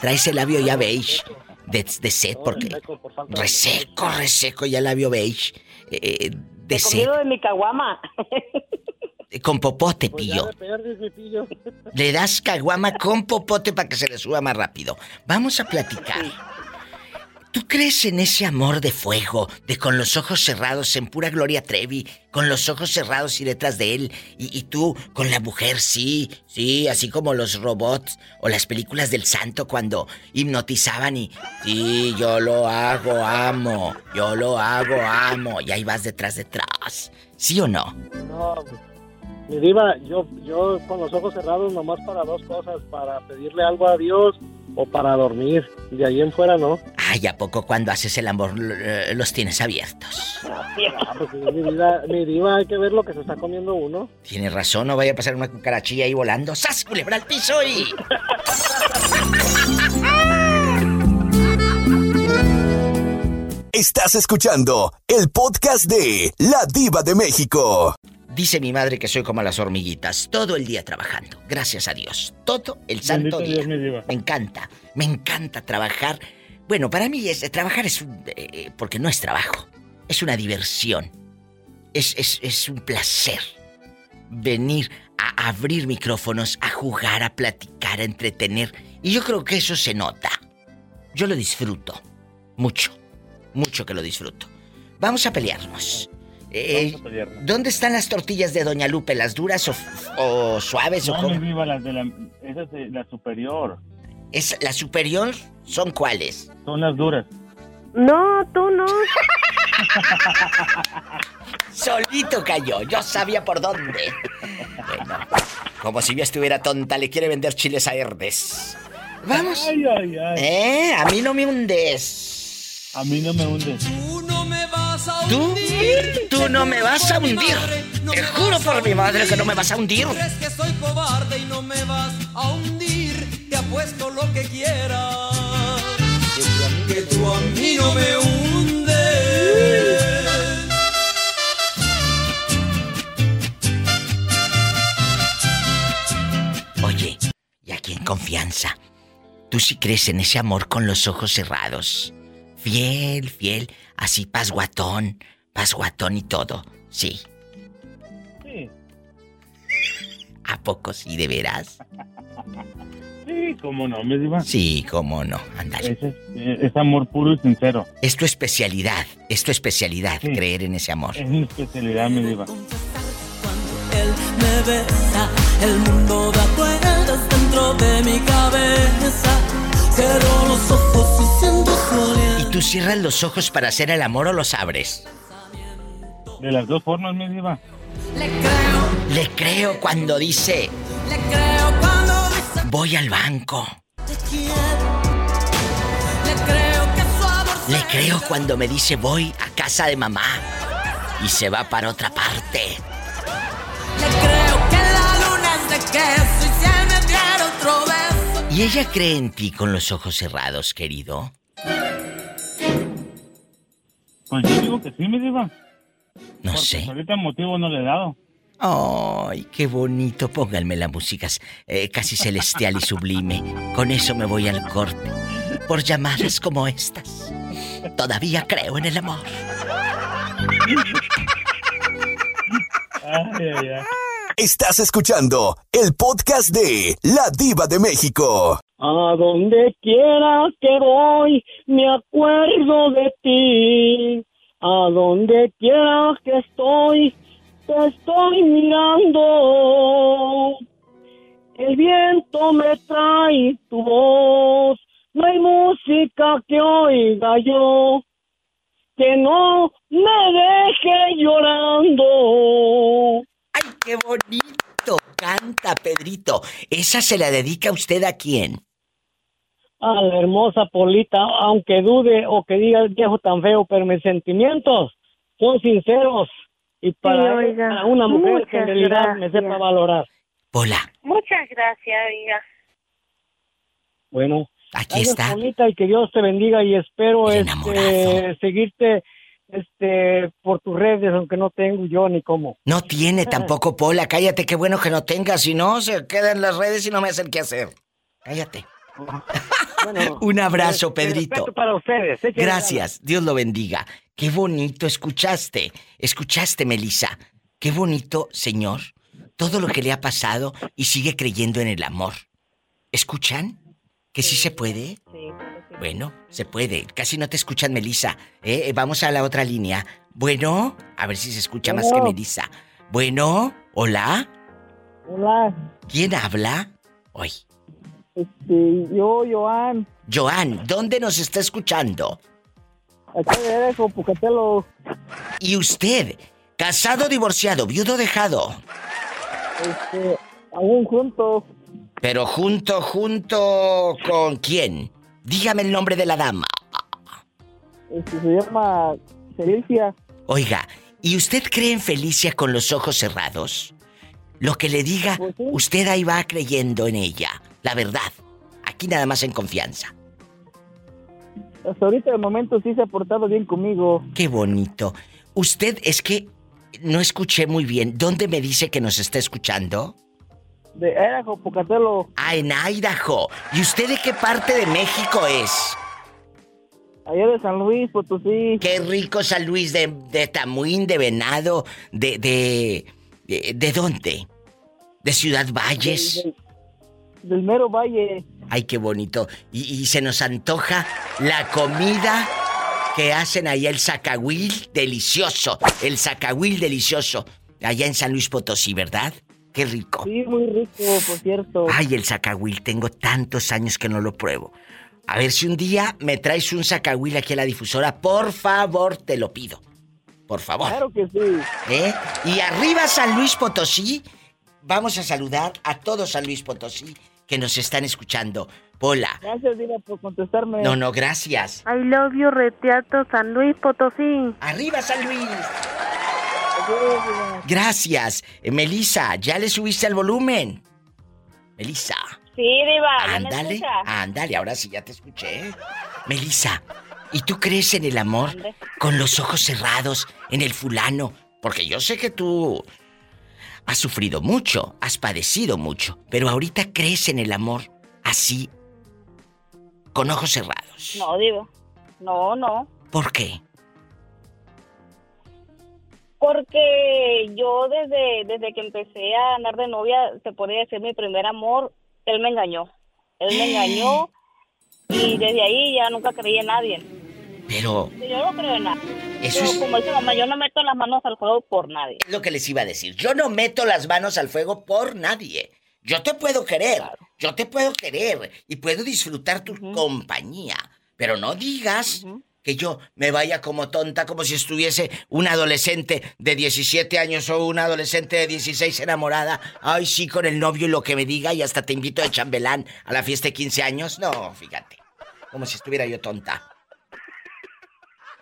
Traes el labio ya beige de, de sed porque... Reseco, reseco ya el labio beige. eh, de sed. de mi caguama. Con popote, Pues pillo. Le das caguama con popote para que se le suba más rápido. Vamos a platicar. ¿Tú crees en ese amor de fuego, de con los ojos cerrados, en pura Gloria Trevi, con los ojos cerrados y detrás de él, y, y tú con la mujer, sí, sí, así como los robots o las películas del santo cuando hipnotizaban y, sí, yo lo hago, amo, yo lo hago, amo, y ahí vas detrás, detrás, ¿sí o no? No, mi diva, yo, yo con los ojos cerrados nomás para dos cosas, para pedirle algo a Dios o para dormir. De ahí en fuera no. Ay, ¿a poco cuando haces el amor los tienes abiertos? Ah, pues sí, mi, diva, mi diva, hay que ver lo que se está comiendo uno. Tienes razón, no vaya a pasar una cucarachilla ahí volando. ¡Sas, culebra al piso y... Estás escuchando el podcast de La Diva de México. Dice mi madre que soy como las hormiguitas, todo el día trabajando, gracias a Dios, todo el santo Bendito día. Dios. Me encanta, me encanta trabajar. Bueno, para mí es trabajar es un, eh, porque no es trabajo, es una diversión, es, es, es un placer venir a abrir micrófonos, a jugar, a platicar, a entretener. Y yo creo que eso se nota. Yo lo disfruto, mucho, mucho que lo disfruto. Vamos a pelearnos. Eh, pelearnos. ¿Dónde están las tortillas de Doña Lupe? ¿Las duras o, o suaves o No, cómo? mi diva, las de la, esa es la superior. ¿Es la superior? ¿Son cuáles? Son las duras. No, tú no. Solito cayó, yo sabía por dónde. Bueno, como si yo estuviera tonta, le quiere vender chiles a Herdes. Vamos. Ay, ay, ay. ¿Eh? A mí no me hundes. A mí no me hundes. ¿Tú? Tú no me vas a hundir. Te juro por mi madre que no me vas a hundir. Crees que soy cobarde y no me vas a hundir. Te apuesto lo que quieras. Que tú a mí no me hundes. Oye, y aquí en confianza, tú sí crees en ese amor con los ojos cerrados. Fiel, fiel, así pasguatón, pasguatón y todo. Sí. Sí. ¿A poco sí, de veras? Sí, cómo no, mi diva. Sí, cómo no, ándale. Es, es amor puro y sincero. Es tu especialidad, es tu especialidad, Sí. creer en ese amor. Es mi especialidad, mi diva. Él me besa, el mundo da vueltas dentro de mi cabeza. Cierro los ojos tú cierras los ojos para hacer el amor o los abres? De las dos formas, mi diva. Le creo cuando dice, Le creo cuando dice voy al banco. te quiero. Le creo que su amor Le creo cuando me dice voy a casa de mamá y se va para otra parte. Le creo que la luna es de queso y me diera otro beso. ¿Y ella cree en ti con los ojos cerrados, querido? Pues yo digo que sí, mi diva. No Porque sé. Ahorita motivo no le he dado. Ay, qué bonito. Pónganme la música eh, casi celestial y sublime. Con eso me voy al corte. Por llamadas como estas. Todavía creo en el amor. Estás escuchando el podcast de La Diva de México. A donde quiera que voy, me acuerdo de ti. A donde quiera que estoy, te estoy mirando. El viento me trae tu voz. No hay música que oiga yo que no me deje llorando. ¡Ay, qué bonito! Canta, Pedrito. ¿Esa se la dedica usted a quién? A la hermosa Polita, aunque dude o que diga el viejo tan feo, pero mis sentimientos son sinceros. Y para, Sí, oiga, para una mujer que en realidad me sepa gracias. valorar. Hola. Muchas gracias, oiga. Bueno, aquí está. Polita, y que Dios te bendiga y espero este, seguirte este por tus redes, aunque no tengo yo ni cómo. No tiene tampoco Pola. Cállate, qué bueno que no tenga. Si no, se queda en las redes y no me hacen qué hacer. Cállate. Un abrazo, este, Pedrito. para ustedes. Gracias. Dios lo bendiga. Qué bonito escuchaste. Escuchaste, Melissa. Qué bonito, señor. Todo lo que le ha pasado y sigue creyendo en el amor. ¿Escuchan? ¿Que sí se puede? Bueno, se puede. Casi no te escuchan, Melissa. ¿eh? Eh, Vamos a la otra línea. Bueno, a ver si se escucha más que. Melissa. Bueno, hola. Hola, ¿Quién habla? Hoy. Este, yo, Joan, Joan, ¿dónde nos está escuchando? acá de Erejo, Pucatelo, ¿Y usted? ¿Casado, divorciado, viudo, dejado? este, aún juntos, Pero junto, junto con quién? Dígame el nombre de la dama. este, se llama Felicia. Oiga, ¿y usted cree en Felicia con los ojos cerrados? Lo que le diga, usted ahí va creyendo en ella. La verdad. Aquí nada más en confianza. Hasta ahorita de momento sí se ha portado bien conmigo. Qué bonito. Usted es que no escuché muy bien. ¿Dónde me dice que nos está escuchando? De Erejo, Pucatelo, Ah, en Idaho. ¿Y usted de qué parte de México es? allá de San Luis, Potosí. Qué rico San Luis de, de Tamuín, de Venado, de, de, de. ¿De dónde? ¿De Ciudad Valles? Del, mero valle. Ay, qué bonito. Y, y se nos antoja la comida que hacen allá el zacahuil delicioso. El zacahuil delicioso. Allá en San Luis Potosí, ¿verdad? Qué rico. Sí, muy rico, por cierto. Ay, el zacahuil. Tengo tantos años que no lo pruebo. A ver si un día me traes un zacahuil aquí a la difusora. Por favor, te lo pido. Por favor. Claro que sí. ¿Eh? Y arriba San Luis Potosí. Vamos a saludar a todo San Luis Potosí que nos están escuchando. Pola. Gracias, Diva, por contestarme. No, no, gracias. I love you, Reteato San Luis Potosí. ¡Arriba, San Luis! Gracias. Eh, Melissa, ¿ya le subiste al volumen? Melissa. Sí, Diva, ¿ya me Ándale, ándale, ahora sí ya te escuché. Melissa, ¿y tú crees en el amor con los ojos cerrados, en el fulano? Porque yo sé que tú has sufrido mucho, has padecido mucho, pero ahorita crees en el amor así, con ojos cerrados. No, Diva. No, no. ¿Por qué? Porque yo desde, desde que empecé a andar de novia, se podría decir mi primer amor, él me engañó. Él me engañó y desde ahí ya nunca creí en nadie. Pero Yo no creo en nada. Eso es- Como dice mamá, yo no meto las manos al fuego por nadie. es lo que les iba a decir. Yo no meto las manos al fuego por nadie. Yo te puedo querer, yo te puedo querer y puedo disfrutar tu compañía, pero no digas que yo me vaya como tonta, como si estuviese un adolescente de 17 años o un adolescente de 16 enamorada. Ay, sí, con el novio y lo que me diga y hasta te invito de chambelán a la fiesta de 15 años. No, fíjate, como si estuviera yo tonta.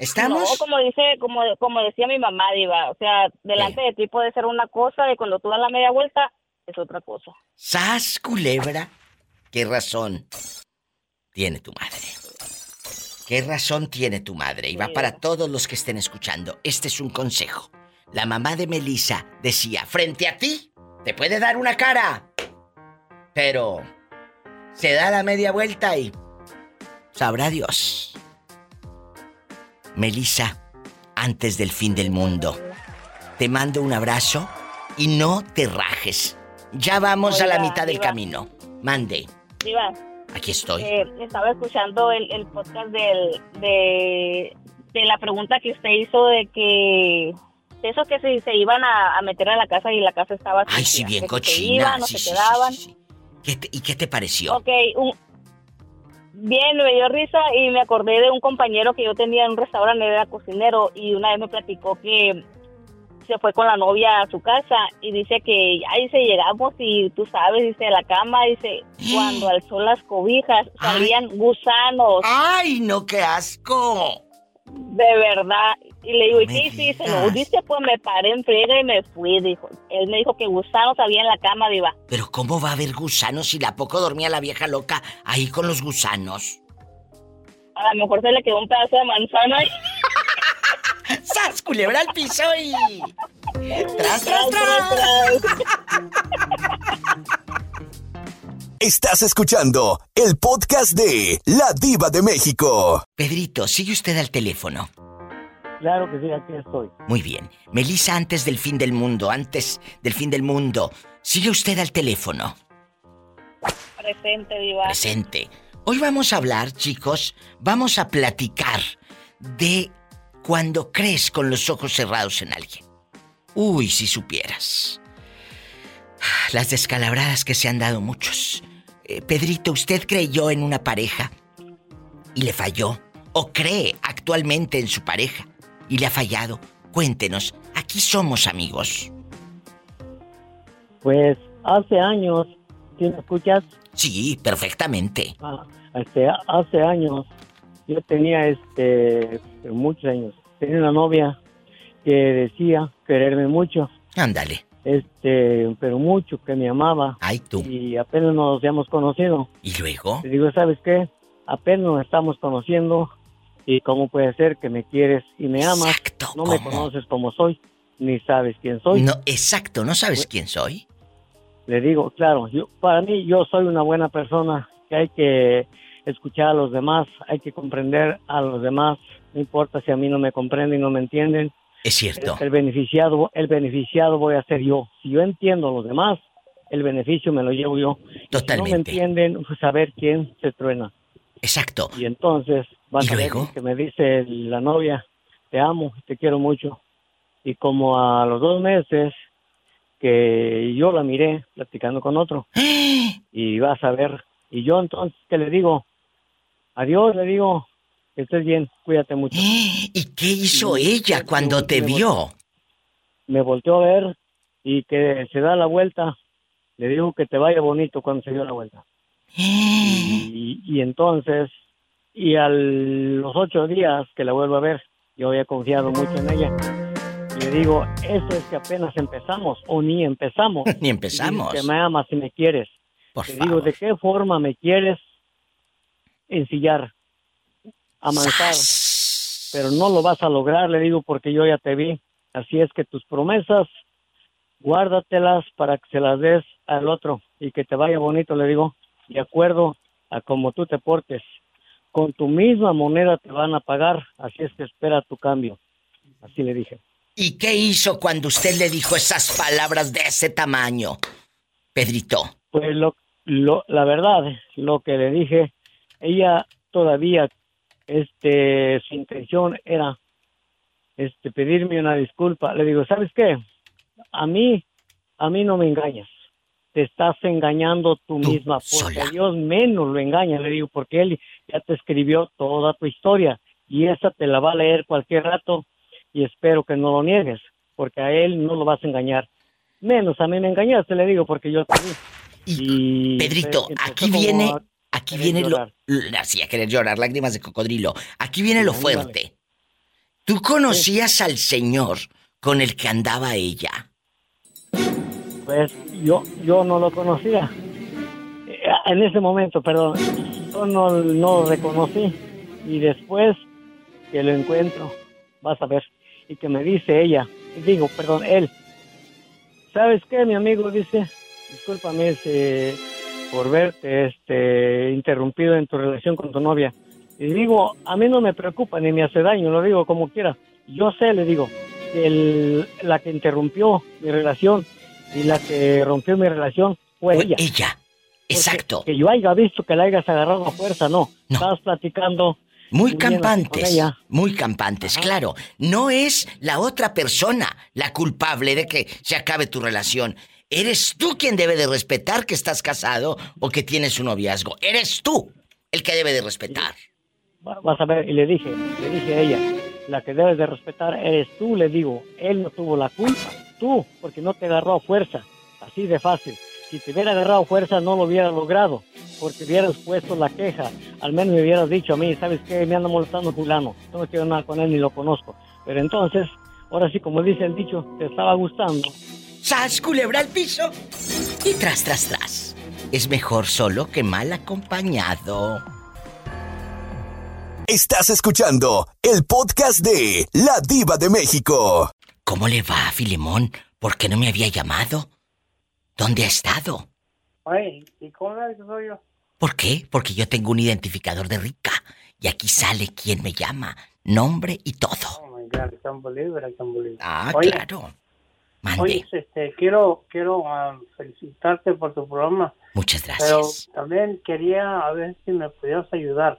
¿Estamos? No, como dice, como, como decía mi mamá, Diva, o sea, delante de ti puede ser una cosa y cuando tú das la media vuelta es otra cosa. ¡Sas, culebra! ¿Qué razón tiene tu madre? ¿Qué razón tiene tu madre? Y va para todos los que estén escuchando. Este es un consejo. la mamá de Melissa decía, frente a ti, te puede dar una cara, pero se da la media vuelta y sabrá Dios. Melissa, antes del fin del mundo, te mando un abrazo y no te rajes. Ya vamos a la mitad del camino. Mande, Diva, aquí estoy. eh, estaba escuchando el, el podcast del, de, de la pregunta que usted hizo de que de eso que se, se iban a, a meter a la casa y la casa estaba Ay, sucia, sí, bien que si se cochina. iban o Sí, se sí, quedaban. ¿Qué te- ¿Y qué te pareció? Ok, un- bien, me dio risa y me acordé de un compañero que yo tenía en un restaurante, era cocinero, y una vez me platicó que se fue con la novia a su casa y dice que ya dice llegamos y tú sabes, dice a la cama, dice cuando alzó las cobijas salían gusanos. ¡Ay, no, qué asco! De verdad. Y le digo, ¿y qué hiciste? dice, pues me paré en friega y me fui, dijo. Él me dijo que gusanos había en la cama, diva. Pero ¿cómo va a haber gusanos si la poco dormía la vieja loca ahí con los gusanos? A lo mejor se le quedó un pedazo de manzana y... ¡Sas, culebra al piso y... ¡Tras, tras, Estás escuchando el podcast de La Diva de México. Pedrito, sigue usted al teléfono. Claro que sí, aquí estoy. Muy bien. Melissa, antes del fin del mundo, antes del fin del mundo, sigue usted al teléfono. Presente, diva. Presente. Hoy vamos a hablar, chicos, vamos a platicar de cuando crees con los ojos cerrados en alguien. Uy, si supieras. Las descalabradas que se han dado muchos. Eh, Pedrito, ¿usted creyó en una pareja y le falló? ¿O cree actualmente en su pareja y le ha fallado? Cuéntenos, aquí somos amigos. Pues hace años, ¿sí me escuchas? Sí, perfectamente. Ah, este, hace años, yo tenía este, muchos años, tenía una novia que decía quererme mucho. Ándale. Este, pero mucho, que me amaba. Ay, tú. Y apenas nos habíamos conocido. ¿Y luego? Le digo, ¿sabes qué? Apenas nos estamos conociendo y cómo puede ser que me quieres y me amas. no me conoces como soy, ni sabes quién soy. No, exacto, ¿no sabes quién soy? Le digo, claro, yo, para mí yo soy una buena persona, que hay que escuchar a los demás, hay que comprender a los demás, no importa si a mí no me comprenden y no me entienden. Es cierto. El beneficiado, el beneficiado voy a ser yo. Si yo entiendo a los demás, el beneficio me lo llevo yo. Si no me Totalmente. entienden, pues a ver quién se truena. Exacto. Y entonces vas ¿Y a ver luego? que me dice la novia, te amo, te quiero mucho. Y como a los dos meses que yo la miré platicando con otro, y vas a ver, y yo entonces que le digo, adiós, le digo, que estés bien, cuídate mucho. ¿Y qué hizo ella cuando te vio? Me volteó a ver y que se da la vuelta, le digo que te vaya bonito cuando se dio la vuelta. Y, y entonces, y a los ocho días que la vuelvo a ver, yo había confiado mucho en ella. Y le digo, eso es que apenas empezamos, o ni empezamos. Ni Y empezamos. que me amas y me quieres. Por Te digo, ¿de qué forma me quieres ensillar, amansar? Pero no lo vas a lograr, le digo, porque yo ya te vi. Así es que tus promesas, guárdatelas para que se las des al otro y que te vaya bonito, le digo, de acuerdo a como tú te portes. Con tu misma moneda te van a pagar, así es que espera tu cambio. Así le dije. ¿Y qué hizo cuando usted le dijo esas palabras de ese tamaño? Pedrito. Pues lo, lo, la verdad, lo que le dije, ella todavía, este, su intención era, este, pedirme una disculpa. Le digo, ¿sabes qué? A mí, a mí no me engañas. Te estás engañando tú, misma, porque Dios menos lo engaña, le digo, porque él ya te escribió toda tu historia y esa te la va a leer cualquier rato y espero que no lo niegues, porque a él no lo vas a engañar. Menos a mí me engañaste, le digo, porque yo te vi. Y, Pedrito, aquí viene, a aquí querer viene lo, llorar. l- así a querer llorar, lágrimas de cocodrilo. Aquí viene lo Sí, ándale. fuerte. ¿Tú conocías al señor con el que andaba ella? Pues yo, yo no lo conocía. Eh, En ese momento, perdón, yo no, no lo reconocí. Y después que lo encuentro, vas a ver, y que me dice ella digo, perdón, él. ¿Sabes qué, mi amigo? Dice, discúlpame este, por verte este, interrumpido en tu relación con tu novia. Y digo, a mí no me preocupa ni me hace daño, lo digo como quiera. Yo sé, le digo, que el- la que interrumpió mi relación y la que rompió mi relación fue ella. Ella, exacto. Que yo haya visto que la hayas agarrado a fuerza, no. Estabas platicando. Muy campantes, muy campantes, claro. No es la otra persona la culpable de que se acabe tu relación. Eres tú quien debe de respetar que estás casado o que tienes un noviazgo. Eres tú el que debe de respetar. Va- Vas a ver, y le dije, le dije a ella, la que debes de respetar eres tú, le digo, él no tuvo la culpa, tú, porque no te agarró a fuerza, así de fácil. Si te hubiera agarrado fuerza no lo hubiera logrado, porque hubieras puesto la queja, al menos me hubieras dicho a mí, ¿sabes qué? Me anda molestando fulano, no quiero nada con él ni lo conozco. Pero entonces, ahora sí, como dice el dicho, te estaba gustando. ¡Sas, culebra al piso! Y tras, tras, tras. Es mejor solo que mal acompañado. Estás escuchando el podcast de La Diva de México. ¿Cómo le va, Filemón? ¿Por qué no me había llamado? ¿Dónde ha estado? Oye, ¿y cómo soy yo? ¿Por qué? Porque yo tengo un identificador de rica. Y aquí sale quién me llama, nombre y todo. Oh my God, I can't believe it, I can't believe it. Ah, Oye, claro. Mande. Oye, este, quiero, quiero ah, felicitarte por tu programa. Muchas Pero gracias. también quería a ver si me pudieras ayudar.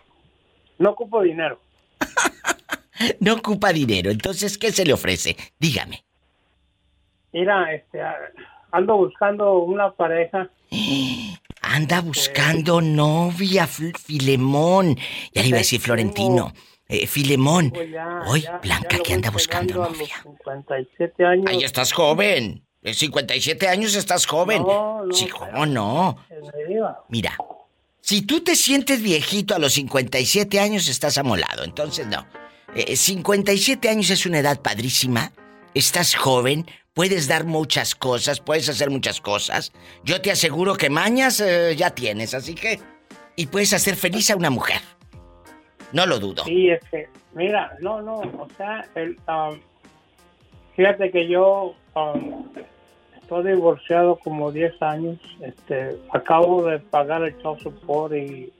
No ocupo dinero. No ocupa dinero, entonces, ¿qué se le ofrece? Dígame. Mira, este, ah, ando buscando una pareja. Anda buscando novia, Filemón. Ya le iba a decir Florentino. Eh, Filemón. Pues ya- Hoy, ya- Blanca, ya que anda buscando novia. los 57 años. Ay, estás joven. De 57 años estás joven. No, no, Sí, ¿cómo no? Eh. Mira, si tú te sientes viejito a los 57 años, estás amolado. Entonces, no. Eh, 57 años es una edad padrísima. Estás joven, puedes dar muchas cosas, puedes hacer muchas cosas. Yo te aseguro que mañas eh, ya tienes, así que... Y puedes hacer feliz a una mujer. No lo dudo. Sí, es que, mira, no, no, o sea, el, um, fíjate que yo um, estoy divorciado como 10 años, este, acabo de pagar el child support y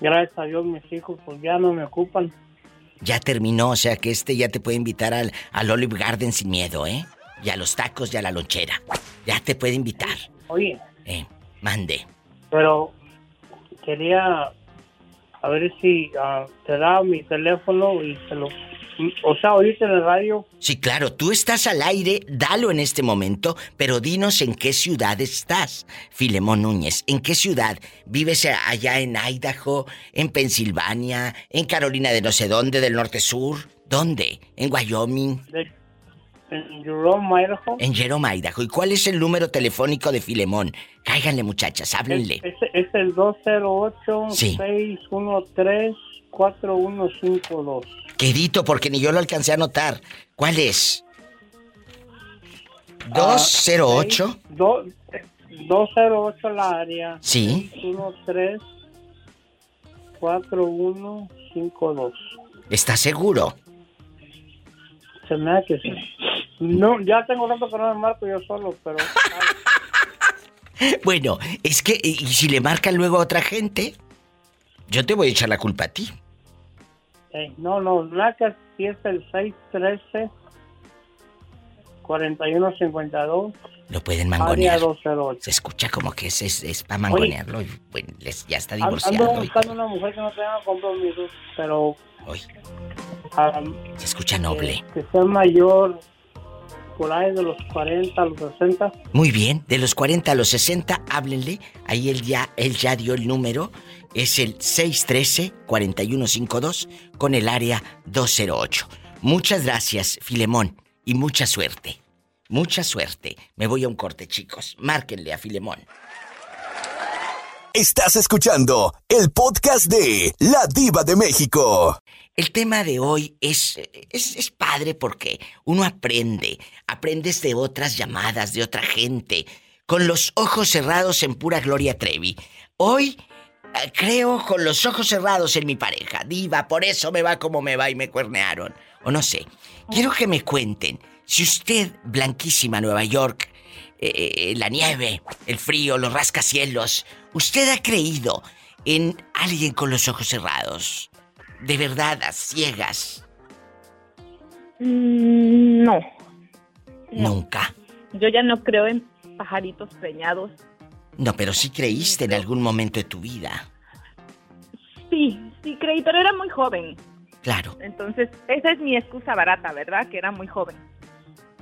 gracias a Dios mis hijos pues ya no me ocupan. Ya terminó, o sea que este ya te puede invitar al, al Olive Garden sin miedo, ¿eh? Y a los tacos y a la lonchera. Ya te puede invitar. Oye, Eh, mande. pero quería a ver si ah, te da mi teléfono y se lo, o sea, ahorita en el radio Sí, claro, tú estás al aire, dalo en este momento, pero dinos en qué ciudad estás, Filemón Núñez. ¿En qué ciudad? ¿Vives allá en Idaho, en Pensilvania, en Carolina de no sé dónde, del norte sur? ¿Dónde? ¿En Wyoming? de, en Jerome, Idaho. En Jerome, Idaho. ¿Y cuál es el número telefónico de Filemón? Cáiganle, muchachas, háblenle. Es, es el 208-613-4152. Quedito, porque ni yo lo alcancé a anotar. ¿Cuál es? Ah, 208. Do- 208 la área. Sí. 613-4152. ¿Estás seguro? Se me hace que sí. No, ya tengo rato que no me marco yo solo, pero... Bueno, es que, ¿y si le marcan luego a otra gente? Yo te voy a echar la culpa a ti. eh, no, no, la que sí es el 613 4152 Lo pueden mangonear. 208. Se escucha como que es, es, es para mangonearlo. y, bueno, les- ya está Ando divorciado. y- buscando una mujer que no tenga compromisos, pero... ah, se escucha noble. eh, que sea mayor, por ahí de los 40 a los 60. Muy bien, de los 40 a los 60, háblenle. Ahí él ya, él ya dio el número. Es el 613-4152 con el área 208. Muchas gracias, Filemón, y mucha suerte. Mucha suerte. Me voy a un corte, chicos. Márquenle a Filemón. Estás escuchando el podcast de La Diva de México. El tema de hoy es, es, es padre porque uno aprende, aprendes de otras llamadas, de otra gente, con los ojos cerrados en pura Gloria Trevi. Hoy eh, creo con los ojos cerrados en mi pareja, diva, por eso me va como me va y me cuernearon. O no sé, quiero que me cuenten Si usted, blanquísima Nueva York, eh, eh, la nieve, el frío, los rascacielos, ¿usted ha creído en alguien con los ojos cerrados? De verdad, a ciegas. Mm, No, Nunca. yo ya no creo en pajaritos preñados. No, pero sí creíste en algún momento de tu vida. Sí, sí creí, pero era muy joven. Claro. Entonces, esa es mi excusa barata, ¿verdad? Que era muy joven.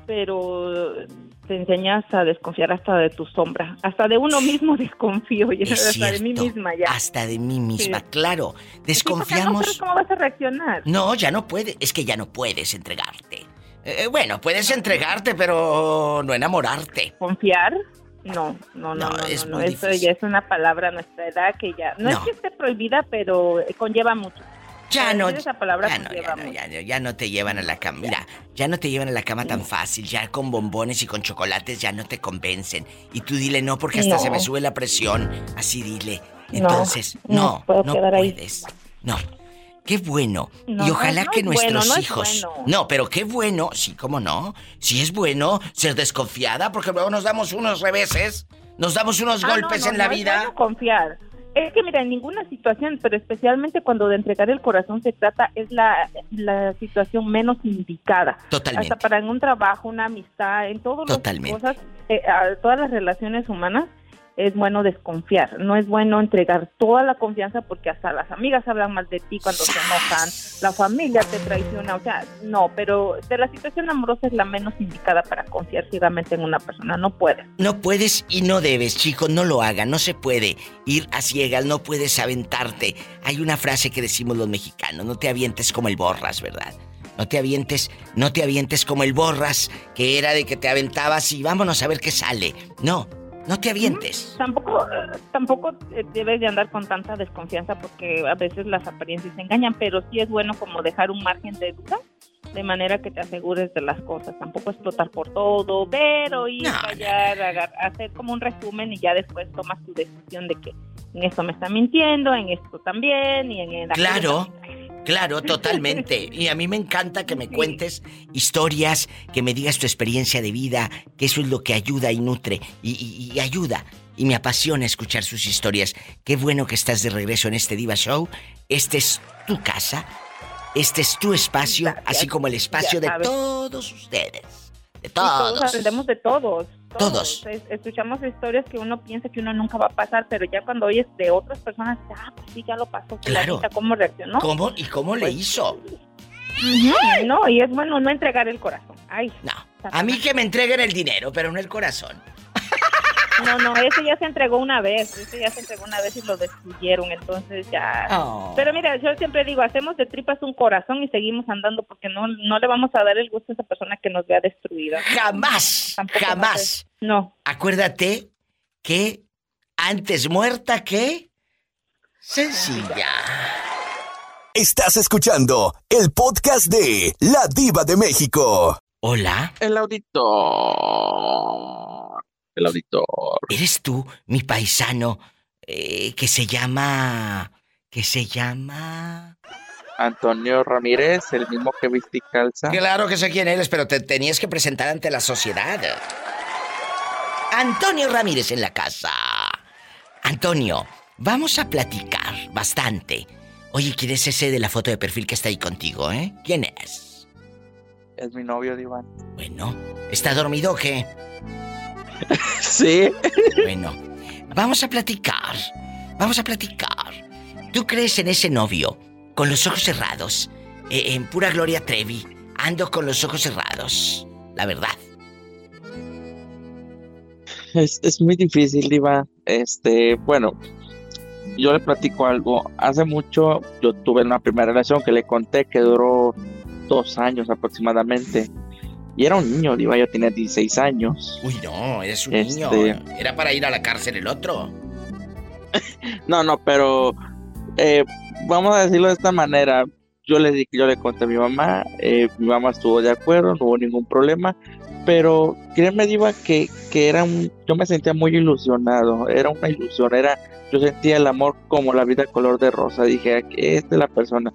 Pero te enseñas a desconfiar hasta de tu sombra. Hasta de uno mismo desconfío. Ya, Es hasta de mí cierto. misma ya. Hasta de mí misma, Sí. claro. Sí, porque no Desconfiamos. cómo vas a reaccionar. No, ya no puede. Es que ya no puedes entregarte. Eh, bueno, puedes entregarte, pero no enamorarte. ¿Confiar? No, no, no, no, es no, muy. Eso difícil. ya es una palabra a nuestra edad que ya... No, es que esté prohibida, pero conlleva mucho. Ya no, decir Esa palabra ya no, ya no, mucho. ya, no, ya no te llevan a la cama. Mira, ya no te llevan a la cama tan fácil. Ya con bombones y con chocolates ya no te convencen. Y tú dile no porque hasta No. se me sube la presión. Así dile. Entonces, no no, puedo no quedar ahí. puedes. No. Qué bueno. No, y ojalá que es nuestros bueno, hijos. bueno. No, pero qué bueno, sí, cómo no. Sí es bueno ser desconfiada porque luego nos damos unos reveses, nos damos unos Ah, golpes en la es vida. bueno confiar. Es que mira, en ninguna situación, pero especialmente cuando de entregar el corazón se trata, es la, la situación menos indicada. Totalmente. Hasta para en un trabajo, una amistad, en todas las cosas, eh, a todas las relaciones humanas, es bueno desconfiar. No es bueno entregar toda la confianza porque hasta las amigas hablan mal de ti cuando se enojan, la familia te traiciona, o sea, no, pero de la situación amorosa es la menos indicada para confiar ciegamente en una persona, no puedes. No puedes y no debes, chicos, no lo hagan, no se puede ir a ciegas, no puedes aventarte. Hay una frase que decimos los mexicanos, no te avientes como el borras, ¿verdad? No te avientes, no te avientes como el borras, que era de que te aventabas y vámonos a ver qué sale. No, no te avientes. Tampoco, eh, tampoco eh, debes de andar con tanta desconfianza porque a veces las apariencias engañan, pero sí es bueno como dejar un margen de duda de manera que te asegures de las cosas. Tampoco explotar por todo, pero ir, callar, agar- hacer como un resumen y ya después tomas tu decisión de que en esto me está mintiendo, en esto también y en el Claro, claro, totalmente. Y a mí me encanta que me cuentes historias, que me digas tu experiencia de vida, que eso es lo que ayuda y nutre y, y- y ayuda. Y me apasiona escuchar sus historias. Qué bueno que estás de regreso en este Diva Show. Este es tu casa, este es tu espacio, así como el espacio de todos ustedes. De Y todos todos. aprendemos de todos. Todos. Es- escuchamos historias que uno piensa que uno nunca va a pasar, pero ya cuando oyes de otras personas, ah, pues sí, ya lo pasó. Claro. ¿Cómo reaccionó? ¿Cómo? ¿Y cómo le Pues, hizo? Ujú, No, y es bueno no entregar el corazón. Ay, no. A mí que me entreguen el dinero, pero no el corazón. No, no, ese ya se entregó una vez, ese ya se entregó una vez y lo destruyeron, entonces ya... Oh. Pero mira, yo siempre digo, hacemos de tripas un corazón y seguimos andando porque no, no le vamos a dar el gusto a esa persona que nos vea destruida. Jamás, jamás. No. Acuérdate que antes muerta que sencilla. Estás escuchando el podcast de La Diva de México. Hola. El auditor. El auditor. ¿Eres tú, mi paisano, eh, que se llama... que se llama... Antonio Ramírez, el mismo que viste y calza. Claro que sé quién eres, pero te tenías que presentar ante la sociedad. Antonio Ramírez en la casa. Antonio, vamos a platicar bastante. Oye, ¿quién es ese de la foto de perfil que está ahí contigo, eh? ¿Quién es? Es mi novio, Diván. Bueno, ¿está dormido o qué? sí. Bueno, vamos a platicar. Vamos a platicar. ¿Tú crees en ese novio con los ojos cerrados? Eh, en pura Gloria Trevi, ando con los ojos cerrados. La verdad. Es, es muy difícil, Diva. Este, bueno, yo le platico algo. Hace mucho yo tuve una primera relación que le conté que duró dos años aproximadamente. Y era un niño, Diva, yo tenía 16 años. Uy, no, eres un Este- niño. Era para ir a la cárcel el otro. No, no, pero eh, vamos a decirlo de esta manera. Yo le di, yo le conté a mi mamá, eh, mi mamá estuvo de acuerdo, no hubo ningún problema, pero créeme Diva que, que era un, yo me sentía muy ilusionado, era una ilusión, era, yo sentía el amor como la vida color de rosa, dije, "Aquí, esta es la persona,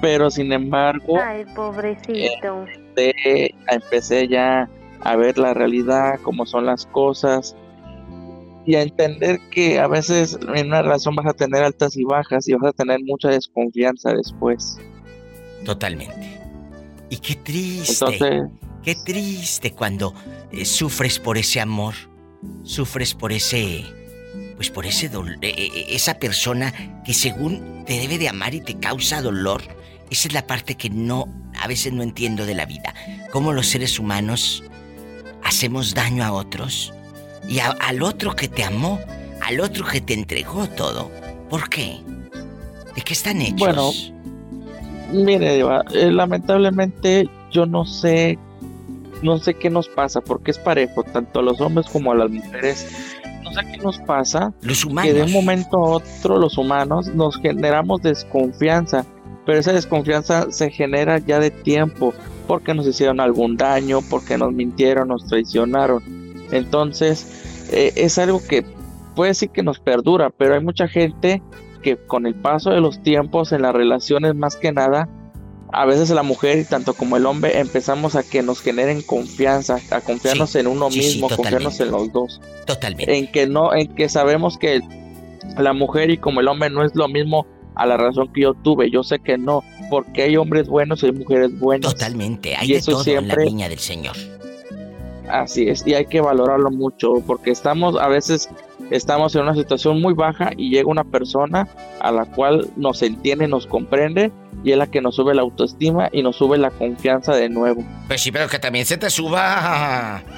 pero sin embargo Ay, pobrecito. empecé, empecé ya a ver la realidad, cómo son las cosas y a entender que a veces en una relación vas a tener altas y bajas y vas a tener mucha desconfianza después. Totalmente. Y qué triste. Entonces- Qué triste cuando eh, sufres por ese amor, sufres por ese, pues por ese dolor, esa persona que según te debe de amar y te causa dolor. Esa es la parte que no, a veces no entiendo de la vida. Cómo los seres humanos hacemos daño a otros y al otro que te amó, al otro que te entregó todo. ¿Por qué? ¿De qué están hechos? Bueno, mire, Diva, eh, lamentablemente yo no sé, no sé qué nos pasa, porque es parejo, tanto a los hombres como a las mujeres. No sé qué nos pasa. Los Que de un momento a otro los humanos nos generamos desconfianza, pero esa desconfianza se genera ya de tiempo, porque nos hicieron algún daño, porque nos mintieron, nos traicionaron. Entonces, eh, es algo que puede decir que nos perdura, pero hay mucha gente que con el paso de los tiempos en las relaciones más que nada, a veces la mujer, tanto como el hombre, empezamos a que nos generen confianza, a confiarnos en uno sí, sí, mismo, confiarnos en los dos. Totalmente. En que no, en que sabemos que la mujer y como el hombre no es lo mismo a la razón que yo tuve. Yo sé que no, porque hay hombres buenos y hay mujeres buenas. Totalmente, hay Y de eso todo en siempre- la viña del Señor. Así es, y hay que valorarlo mucho, porque estamos, a veces estamos en una situación muy baja y llega una persona a la cual nos entiende, nos comprende, y es la que nos sube la autoestima y nos sube la confianza de nuevo. Pues sí, pero que también se te suba.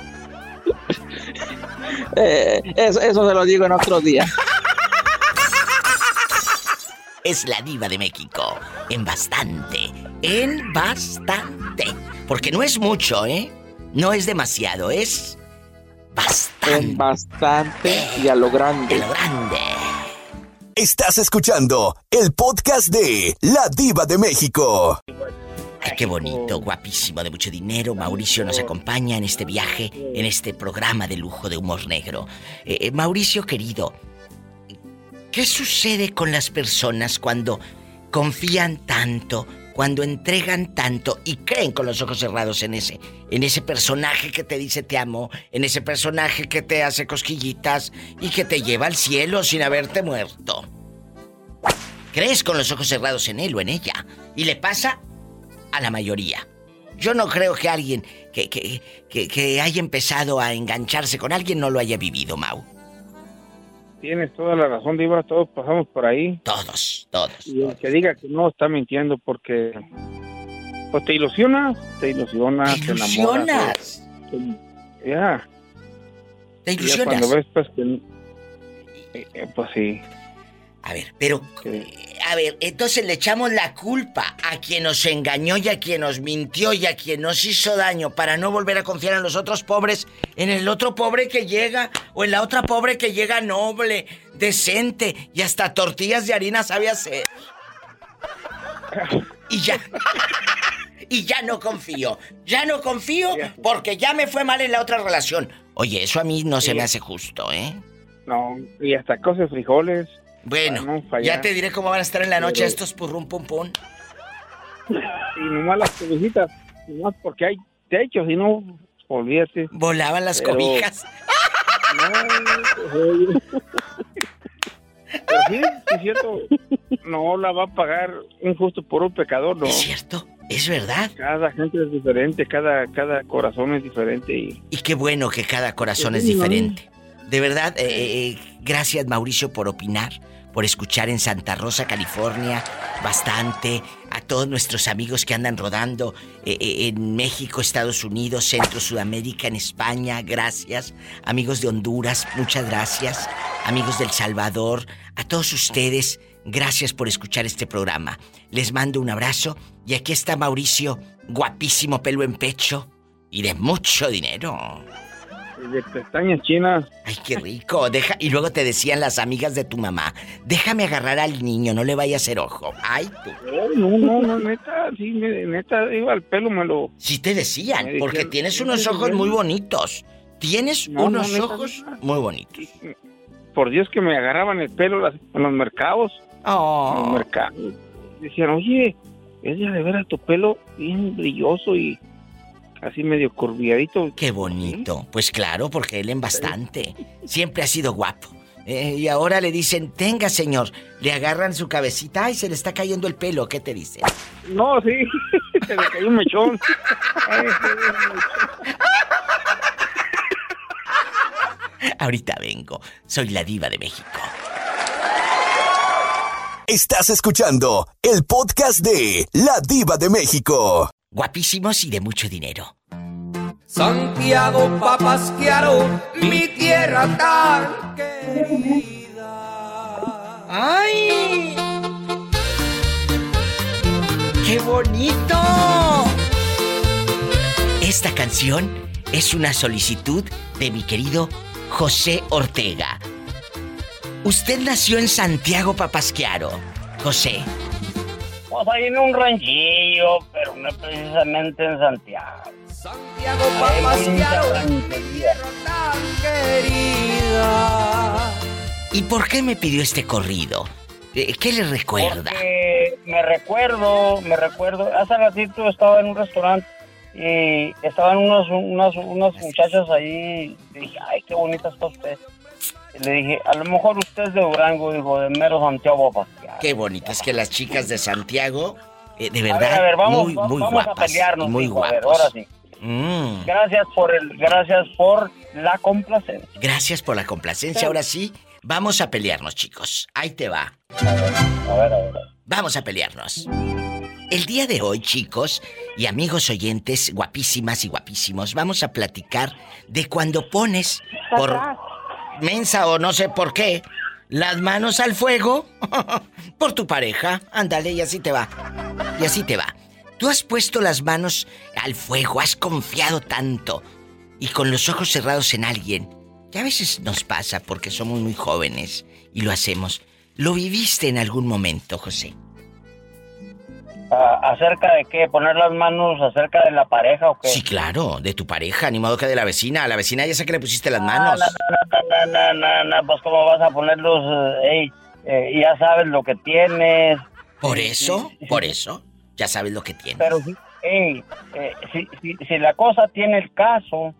Eh, eso, eso se lo digo en otro día. Es la diva de México. En bastante. En bastante. Porque no es mucho, ¿eh? No es demasiado, es En bastante y a lo grande. lo grande. Estás escuchando el podcast de La Diva de México. Ay, qué bonito, guapísimo, de mucho dinero. Mauricio nos acompaña en este viaje, en este programa de lujo de humor negro. Eh, eh, Mauricio querido, ¿qué sucede con las personas cuando confían tanto, cuando entregan tanto y creen con los ojos cerrados en ese, en ese personaje que te dice te amo, en ese personaje que te hace cosquillitas y que te lleva al cielo sin haberte muerto? Crees con los ojos cerrados en él o en ella y le pasa a la mayoría. Yo no creo que alguien que, que, que, que haya empezado a engancharse con alguien no lo haya vivido, Mau. Tienes toda la razón, Diva. Todos pasamos por ahí. Todos, todos. Y el que diga que no está mintiendo porque. Pues te ilusionas, te ilusionas, te, enamoras. ilusionas. te- Ya. Te Y ya ilusionas. cuando ves, pues que. eh, eh, Pues sí. A ver, pero. eh, A ver, entonces le echamos la culpa a quien nos engañó y a quien nos mintió y a quien nos hizo daño para no volver a confiar en los otros pobres, en el otro pobre que llega o en la otra pobre que llega noble, decente y hasta tortillas de harina sabe hacer. Y ya. y ya no confío. Ya no confío porque ya me fue mal en la otra relación. Oye, eso a mí no se me hace justo, ¿eh? No, y hasta cosas frijoles. Bueno, no ya te diré cómo van a estar en la noche Pero- estos purrum pum pum. Y nomás las cobijas, nomás porque hay techos, y no, olvídate. Volaban las Pero- cobijas. No, Pero sí, es cierto. No la va a pagar un justo por un pecador, ¿no? Es cierto, es verdad. Cada gente es diferente, cada, cada corazón es diferente y... Y qué bueno que cada corazón es Sí, ¿no? diferente. De verdad, eh, eh, gracias Mauricio por opinar, por escuchar en Santa Rosa, California, bastante. A todos nuestros amigos que andan rodando eh, eh, en México, Estados Unidos, Centro, Sudamérica, en España, gracias. Amigos de Honduras, muchas gracias. Amigos del Salvador, a todos ustedes, gracias por escuchar este programa. Les mando un abrazo y aquí está Mauricio, guapísimo pelo en pecho y de mucho dinero. De pestañas chinas. Ay, qué rico. Deja y luego te decían las amigas de tu mamá, "Déjame agarrar al niño, no le vaya a hacer ojo." Ay, tú. No, no, no, neta, sí, neta, iba al pelo, me lo... Sí te decían, porque tienes "Sí, unos ojos sí". muy bonitos. Tienes No, no, unos neta, ojos muy bonitos. Por Dios que me agarraban el pelo las- en los mercados. Oh. En los mercados. Decían, oye, es de ver tu pelo bien brilloso y así medio curviadito. Qué bonito. Pues claro, porque él en bastante. Siempre ha sido guapo. Eh, y ahora le dicen, tenga señor, le agarran su cabecita y se le está cayendo el pelo, ¿qué te dice? No, sí, se le cayó un mechón. Ahorita vengo, soy la diva de México. Estás escuchando el podcast de La Diva de México. Guapísimos y de mucho dinero. Santiago Papasquiaro, mi tierra tan ¡Ay! ¡Qué bonito! Esta canción es una solicitud de mi querido José Ortega. Usted nació en Santiago Papasquiaro. José, Pues ahí en un ranchillo, pero no precisamente en Santiago. Santiago Papasquiaro, tan querida. ¿y por qué me pidió este corrido? Eh, ¿Qué le recuerda? Porque me recuerdo, me recuerdo, hace ratito estaba en un restaurante y estaban unos, unas, unas muchachas ahí, y dije, ay, qué bonita está usted. Le dije, a lo mejor usted es de Durango, dijo, de mero Santiago Papasquiaro. Qué bonito, es que las chicas de Santiago, eh, de A verdad, ver, a ver, vamos, muy, muy vamos a pelearnos, muy hijo, a ver, guapos. ahora sí. Mm, Gracias por el, gracias por la complacencia. gracias por la complacencia. Ahora sí, vamos a pelearnos, chicos. Ahí te va. A ver, a ver. Vamos a pelearnos. El día de hoy, chicos y amigos oyentes, guapísimas y guapísimos, vamos a platicar de cuando pones por mensa o no sé por qué las manos al fuego por tu pareja. Ándale, y así te va. Y así te va. Tú has puesto las manos al fuego, has confiado tanto y con los ojos cerrados en alguien. Que a veces nos pasa porque somos muy jóvenes y lo hacemos. ¿Lo viviste en algún momento, José? Ah, ¿Acerca de qué? ¿Poner las manos acerca de la pareja o qué? Sí, claro, de tu pareja, ni modo que de la vecina. A la vecina ya sé que le pusiste las No, manos. no, no, no, no, no, pues cómo vas a ponerlos, eh, ey, eh, ya sabes lo que tienes. Por eso, por eso, ya sabes lo que tienes. Pero sí, eh, si, si, si la cosa tiene el caso,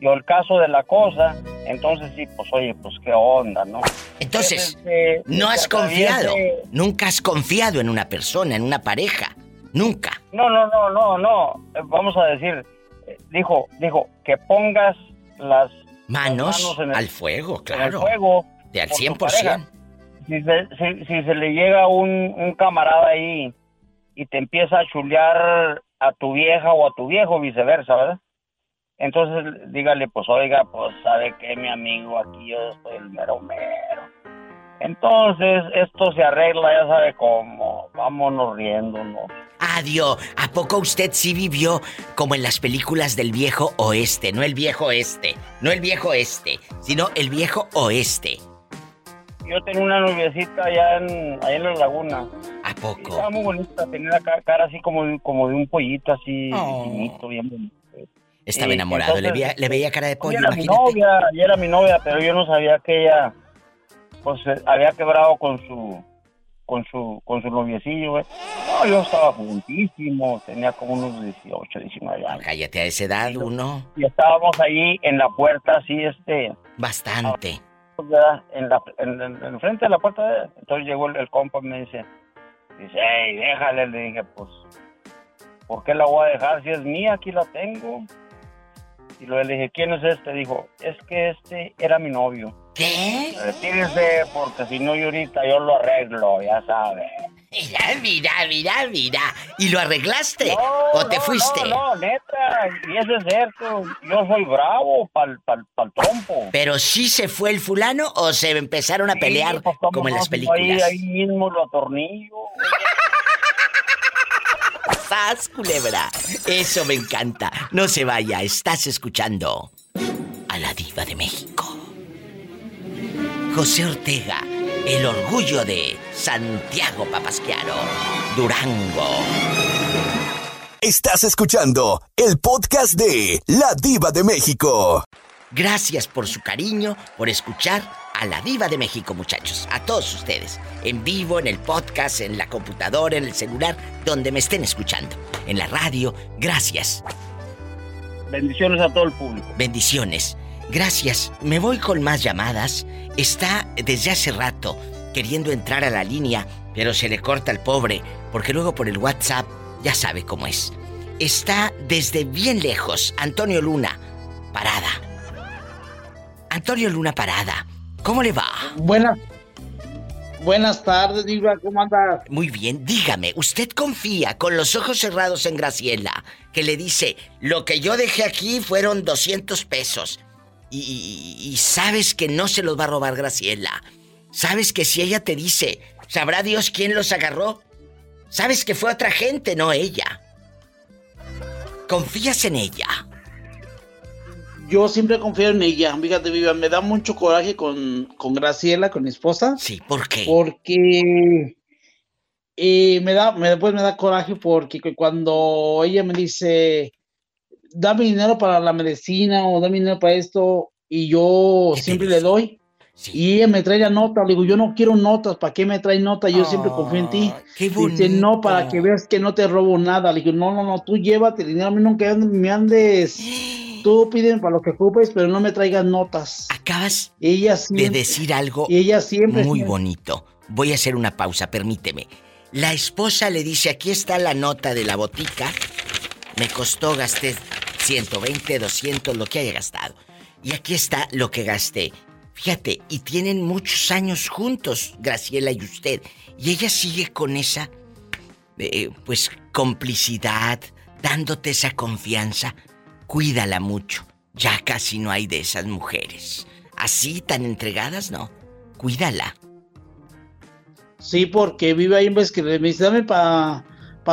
y el caso de la cosa, entonces sí, pues oye, pues qué onda, ¿no? Entonces, Este, no has confiado. Nunca has confiado en una persona, en una pareja. Nunca. No, no, no, no, no. Eh, Vamos a decir, eh, dijo, dijo que pongas las Manos, manos en el- al fuego, claro. fuego De al por tu 100%. pareja. Si se, si, si se le llega un, un camarada ahí y te empieza a chulear a tu vieja o a tu viejo, viceversa, ¿verdad? Entonces dígale, pues oiga, pues sabe que mi amigo aquí yo estoy el mero mero. Entonces esto se arregla, ya sabe cómo, vámonos riéndonos. Adiós. ¿A poco usted sí vivió como en las películas del viejo oeste? No el viejo este, no el viejo este, sino el viejo oeste. Yo tenía una noviecita allá en, allá en la laguna. ¿A poco? Estaba muy bonita, tenía la ca- cara así como, como de un pollito así, Oh. finito, bien bonito. Estaba Y enamorado, le, veía, le veía cara de pollo, ella era mi novia, ella era mi novia, pero yo no sabía que ella, pues, eh, había quebrado con su, con su, con su noviecillo, güey. No, yo estaba juntísimo, tenía como unos 18, 19 años. Cállate a esa edad, uno. Y estábamos ahí en la puerta, así, este, Bastante. ¿verdad? en la, en, en- en frente de la puerta, de- entonces llegó el, el compa y me dice, dice, hey, déjale, le dije, pues, ¿por qué la voy a dejar si es mía? Aquí la tengo. Y luego le dije, ¿quién es este? Dijo, es que este era mi novio. ¿Qué? Retírese porque si no yo ahorita yo lo arreglo, ya sabe. Mira, mira, mira, mira. ¿Y lo arreglaste? No, ¿O te no, fuiste? No, no, neta, y eso es cierto. Yo soy bravo pa'l, pa'l, pa'l trompo. ¿Pero sí se fue el fulano o se empezaron a pelear Sí, pues, ¿cómo como en las Si películas? Ahí, ahí mismo lo atornillo. ¡Sas, culebra! Eso me encanta. No se vaya, estás escuchando a la diva de México. José Ortega, el orgullo de Santiago Papasquiaro, Durango. Estás escuchando el podcast de La Diva de México. Gracias por su cariño, por escuchar a la diva de México, muchachos. A todos ustedes. En vivo, en el podcast, en la computadora, en el celular, donde me estén escuchando. En la radio. Gracias. Bendiciones a todo el público. Bendiciones. Gracias. Me voy con más llamadas. Está desde hace rato queriendo entrar a la línea, pero se le corta al pobre, porque luego por el WhatsApp ya sabe cómo es. Está desde bien lejos, Antonio Luna, parada. Antonio Luna Parada, ¿cómo le va? Buenas. Buenas tardes, Diva, ¿cómo andas? Muy bien, dígame, ¿usted confía con los ojos cerrados en Graciela, que le dice, lo que yo dejé aquí fueron 200 pesos, y, y- y sabes que no se los va a robar Graciela? ¿Sabes que si ella te dice, sabrá Dios quién los agarró? ¿Sabes que fue otra gente, no ella? ¿Confías en ella? Yo siempre confío en ella, fíjate, Viva, me da mucho coraje con, con Graciela, con mi esposa. Sí, ¿por qué? Porque eh, me da, me, después me da coraje porque cu- cuando ella me dice, dame dinero para la medicina o dame dinero para esto, y yo siempre le doy. Y ella me trae la nota, le digo, yo no quiero notas, ¿para qué me trae notas? Yo siempre confío en ti. Dice, no, para que veas que no te robo nada. Le digo, no, no, no, tú llévate el dinero, a mí nunca me andes. Tú piden para lo que ocupes, pero no me traigas notas. Acabas ella de decir algo y ella siempre muy siempre- bonito. Voy a hacer una pausa, permíteme. La esposa le dice, aquí está la nota de la botica. Me costó, gasté 120, 200, lo que haya gastado. Y aquí está lo que gasté. Fíjate, y tienen muchos años juntos, Graciela y usted. Y ella sigue con esa, eh, pues, complicidad, dándote esa confianza. Cuídala mucho. Ya casi no hay de esas mujeres. Así, tan entregadas, no. Cuídala. Sí, porque vive ahí en vez que me dice, dame para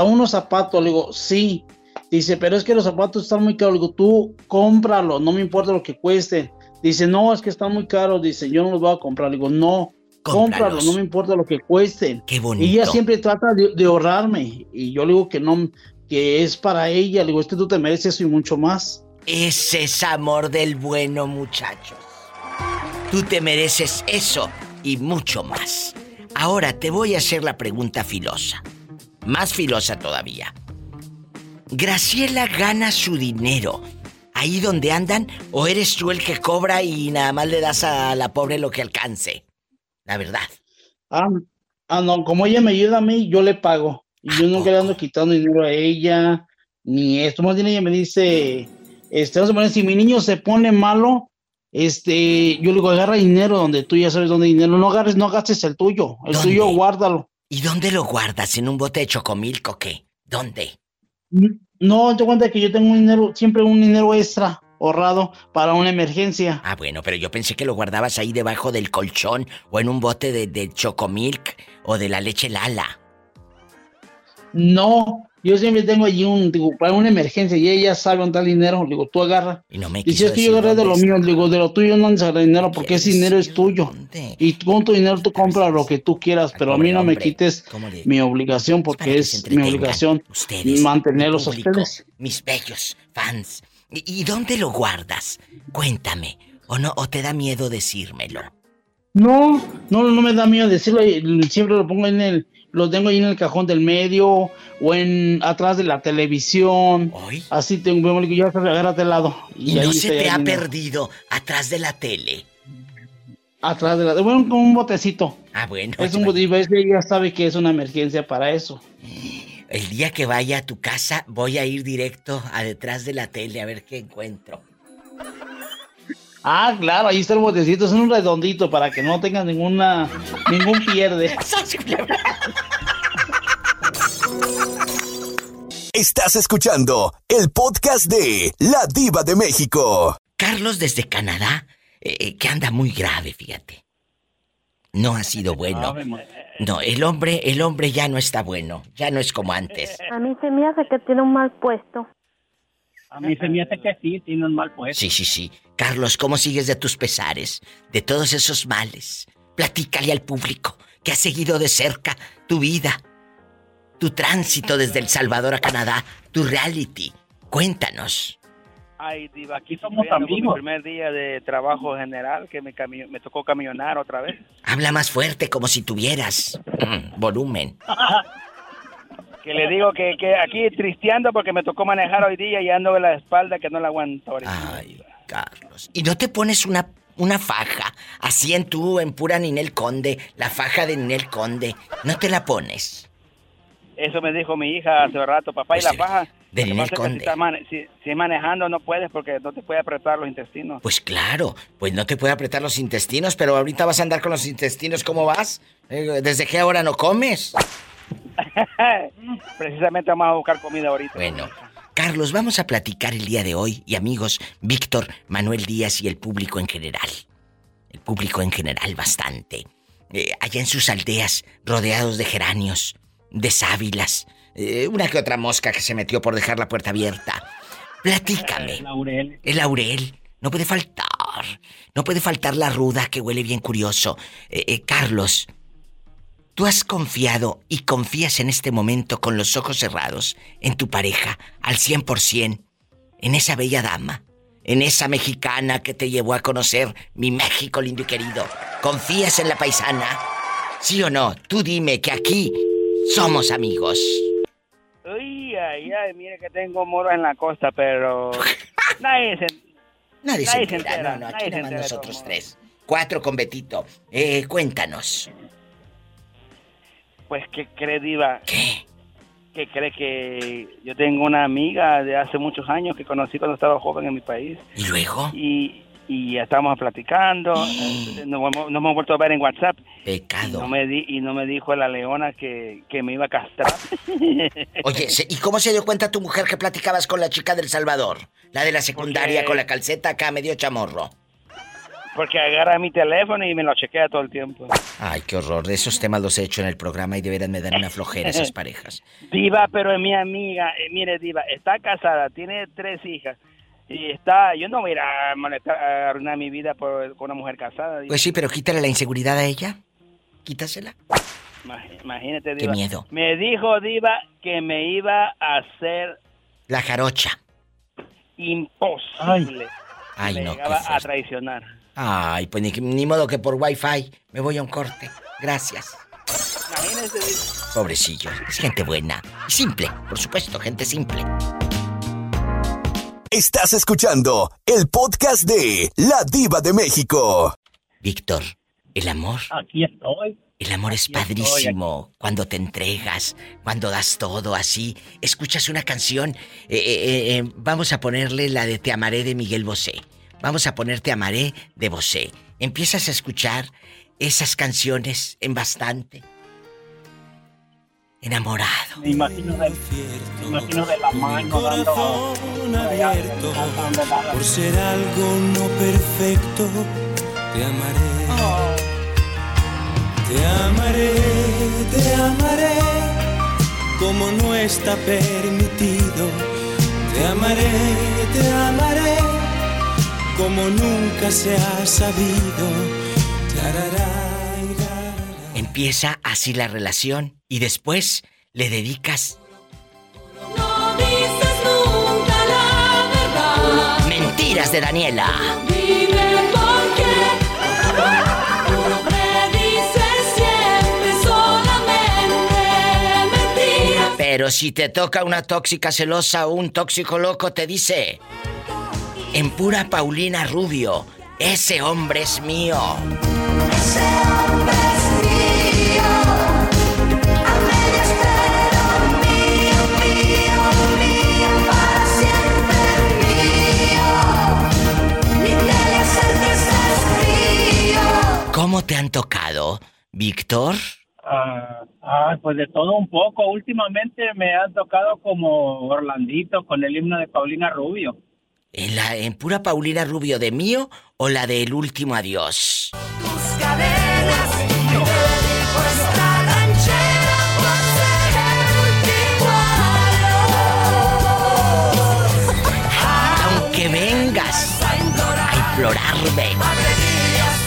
unos zapatos. Le digo, sí. Dice, pero es que los zapatos están muy caros. Le digo, tú cómpralo, no me importa lo que cuesten. Dice, no, es que están muy caros. Dice, yo no los voy a comprar. Le digo, no, cómpralo, no me importa lo que cuesten. Qué bonito. Y ella siempre trata de, de ahorrarme. Y yo le digo que no, que es para ella. Le digo, es que tú te mereces eso y mucho más. Ese es amor del bueno, muchachos. Tú te mereces eso y mucho más. Ahora te voy a hacer la pregunta filosa. Más filosa todavía. ¿Graciela gana su dinero ahí donde andan o eres tú el que cobra y nada más le das a la pobre lo que alcance? La verdad. Ah, ah, no, como ella me ayuda a mí, yo le pago. Y yo nunca le ando quitando dinero a ella, ni esto. Más bien ella me dice, este, vamos a poner, si mi niño se pone malo, este, yo le digo, agarra dinero donde tú ya sabes dónde hay dinero. No agarres, no gastes el tuyo. El ¿Dónde? tuyo, guárdalo. ¿Y dónde lo guardas? ¿En un bote de chocomilco o qué? ¿Dónde? No, te cuenta que yo tengo un dinero, siempre un dinero extra ahorrado para una emergencia. Ah, bueno, pero yo pensé que lo guardabas ahí debajo del colchón o en un bote de, de chocomilk o de la leche Lala. No, yo siempre tengo allí un, digo, para una emergencia y ella sabe dónde está el dinero. Le digo, tú agarra. Y no me Dice, quiso es que yo agarré de lo mío. Digo, de lo tuyo no agarrar dinero porque ese dinero es tuyo. Y con tu dinero tú compras lo que tú quieras, pero a mí no me quites ¿cómo le- mi obligación porque es mi obligación Ustedes, mantenerlos a ustedes. Mis bellos fans. ¿Y, y dónde lo guardas? Cuéntame. ¿O no? ¿O te da miedo decírmelo? No, no, no me da miedo decirlo. y Siempre lo pongo en el, lo tengo ahí en el cajón del medio o en atrás de la televisión. Así tengo, ya agárrate al lado. ¿Y, ahí no se te ya ha perdido atrás de la tele? Atrás de la, bueno, con un botecito. Ah, bueno. Es un botecito, ella sabe que es una emergencia para eso. El día que vaya a tu casa voy a ir directo a detrás de la tele a ver qué encuentro. Ah, claro, ahí está el botecito, es un redondito para que no tenga ninguna, ningún pierde. Estás escuchando el podcast de La Diva de México. Carlos desde Canadá, eh, eh, que anda muy grave, fíjate. No ha sido bueno. No, el hombre, el hombre ya no está bueno, ya no es como antes. A mí se me hace que tiene un mal puesto. A mí se me hace que sí, tiene un mal puesto. Sí, sí, sí. Carlos, ¿cómo sigues de tus pesares? De todos esos males. Platícale al público que ha seguido de cerca tu vida, tu tránsito desde El Salvador a Canadá, tu reality. Cuéntanos. Ay, diva, aquí somos sufriendo por mi amigos. primer día de trabajo general que me, cami- me tocó camionar otra vez. Habla más fuerte como si tuvieras mm, volumen. Que le digo que, que aquí tristeando porque me tocó manejar hoy día y ando de la espalda que no la aguanto ahorita. Ay, Carlos. ¿Y no te pones una, una faja así en tú, en pura Ninel Conde, la faja de Ninel Conde? ¿No te la pones? Eso me dijo mi hija hace rato, papá, y la faja. de Ninel Conde. Si, mane- si, si manejando no puedes porque no te puede apretar los intestinos. Pues claro, pues no te puede apretar los intestinos, pero ahorita vas a andar con los intestinos, ¿cómo vas? Eh, ¿Desde qué hora no comes? Precisamente vamos a buscar comida ahorita. Bueno, Carlos, vamos a platicar el día de hoy y amigos, Víctor, Manuel Díaz y el público en general. El público en general bastante. Eh, allá en sus aldeas, rodeados de geranios, de sábilas, eh, una que otra mosca que se metió por dejar la puerta abierta. Platícame. Laurel. El laurel. No puede faltar. No puede faltar la ruda que huele bien curioso. Eh, Carlos, ¿tú has confiado y confías en este momento con los ojos cerrados en tu pareja al 100%? En esa bella dama. En esa mexicana que te llevó a conocer mi México lindo y querido. ¿Confías en la paisana? ¿Sí o no? Tú dime que aquí somos amigos. Uy, ay, ay, mire que tengo moros en la costa, pero nadie se, Nadie, Nadie se entera. entera, No, no, aquí nada más nosotros tres. Cuatro con Betito. Eh, cuéntanos. Pues que cree diva. Que cree que yo tengo una amiga de hace muchos años que conocí cuando estaba joven en mi país. ¿Y luego? Y, y ya estábamos platicando, eh, nos, hemos- nos hemos vuelto a ver en WhatsApp. Y Pecado. no me, di, y no me dijo la leona que, que me iba a castrar. Oye, ¿y cómo se dio cuenta tu mujer que platicabas con la chica del Salvador? La de la secundaria Porque- con la calceta acá medio chamorro. Porque agarra mi teléfono y me lo chequea todo el tiempo. Ay, qué horror. De esos temas los he hecho en el programa y de veras me dan una flojera esas parejas. Diva, pero es mi amiga. Eh, mire, Diva, está casada, tiene tres hijas. Y está, yo no voy a ir a, molestar, a arruinar mi vida por, con una mujer casada. Diva. Pues sí, pero quítale la inseguridad a ella. Quítasela. Imag- Imagínate, Qué Diva. miedo. Me dijo, Diva, que me iba a hacer La jarocha. imposible. Ay, me no, qué llegaba a traicionar. Ay, pues ni, ni modo que por wifi me voy a un corte. Gracias. Pobrecillo. Es gente buena. Y simple, por supuesto, gente simple. Estás escuchando el podcast de La Diva de México. Víctor, el amor. Aquí estoy. El amor es estoy, padrísimo cuando te entregas, cuando das todo así. Escuchas una canción, eh, eh, eh, vamos a ponerle la de Te amaré de Miguel Bosé. Vamos a poner Te amaré de Bosé. Empiezas a escuchar esas canciones en bastante. Enamorado. Me imagino de, me imagino de la mano dando abierto por ser algo no perfecto. Te amaré, te amaré, te amaré como no está permitido. Te amaré, te amaré como nunca se ha sabido. Empieza así la relación y después le dedicas No dices nunca la verdad. mentiras de Daniela. Dime por qué. Me dices siempre solamente mentiras. Pero si te toca una tóxica celosa o un tóxico loco, te dice, en pura Paulina Rubio, ese hombre es mío. ¿Cómo te han tocado, Víctor? Ah, ah, pues de todo un poco. Últimamente me ha tocado como Orlandito con el himno de Paulina Rubio. ¿En, la, ¿En pura Paulina Rubio de mío o la del último adiós? Tus cadenas, dedico esta ranchera el último Aunque vengas a implorarme,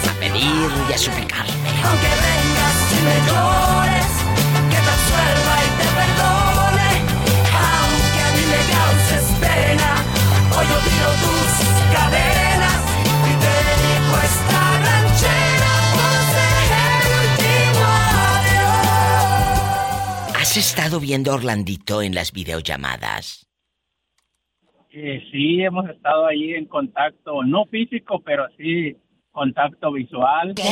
a pedir y a suplicarme. Aunque vengas y me llores, yo tiro tus cadenas y te esta ranchera pues por ser el ¿Has estado viendo a Orlandito en las videollamadas? Eh, sí, hemos estado ahí en contacto, no físico, pero sí contacto visual. ¿Qué?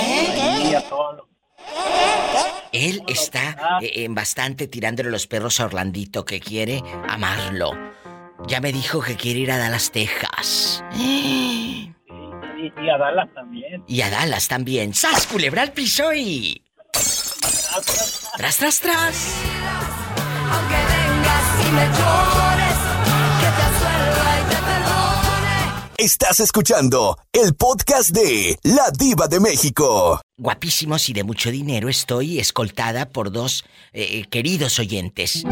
Él está eh, en bastante tirándole los perros a Orlandito que quiere amarlo ya me dijo que quiere ir a Dallas, Texas. Y, y a Dallas también. Y a Dallas también. ¡Sas, culebra al piso y... Tras, tras, tras. Aunque vengas y me llores, que te y te perdone. Estás escuchando el podcast de La Diva de México. Guapísimos y de mucho dinero estoy escoltada por dos eh, queridos oyentes.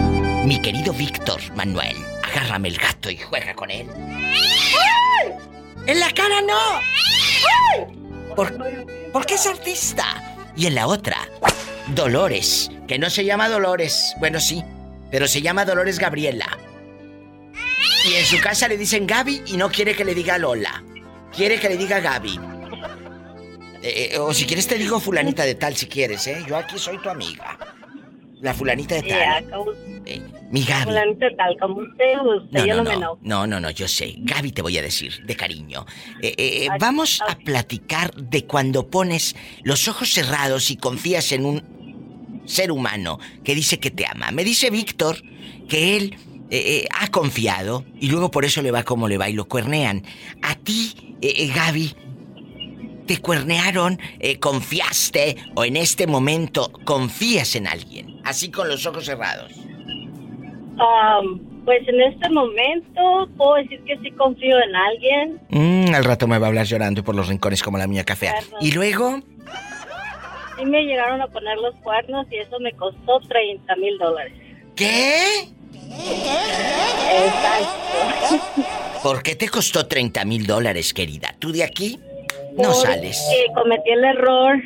Mi querido Víctor Manuel, agárrame el gato y juega con él. ¡En la cara no! ¿Por, porque es artista. Y en la otra, Dolores, que no se llama Dolores, bueno sí, pero se llama Dolores Gabriela. Y en su casa le dicen Gaby y no quiere que le diga Lola. Quiere que le diga Gaby. Eh, eh, o si quieres te digo fulanita de tal si quieres, ¿eh? Yo aquí soy tu amiga. La fulanita de tal. Eh, mi Gaby. Fulanito de tal, como usted guste, No, yo no, no, me no, no, no, no, yo sé. Gaby te voy a decir, de cariño. Eh, eh, vamos a platicar de cuando pones los ojos cerrados y confías en un ser humano que dice que te ama. Me dice Víctor que él ha confiado y luego por eso le va como le va y lo cuernean. A ti, Gaby, te cuernearon, eh, confiaste o en este momento confías en alguien, así con los ojos cerrados. Um, pues en este momento puedo decir que sí confío en alguien. Mm, al rato me va a hablar llorando por los rincones como la mía café. Y luego, Sí me llegaron a poner los cuernos y eso me costó 30 mil dólares. ¿qué? Exacto. ¿Por qué te costó 30 mil dólares, querida? ¿Tú de aquí? No sales. cometí el error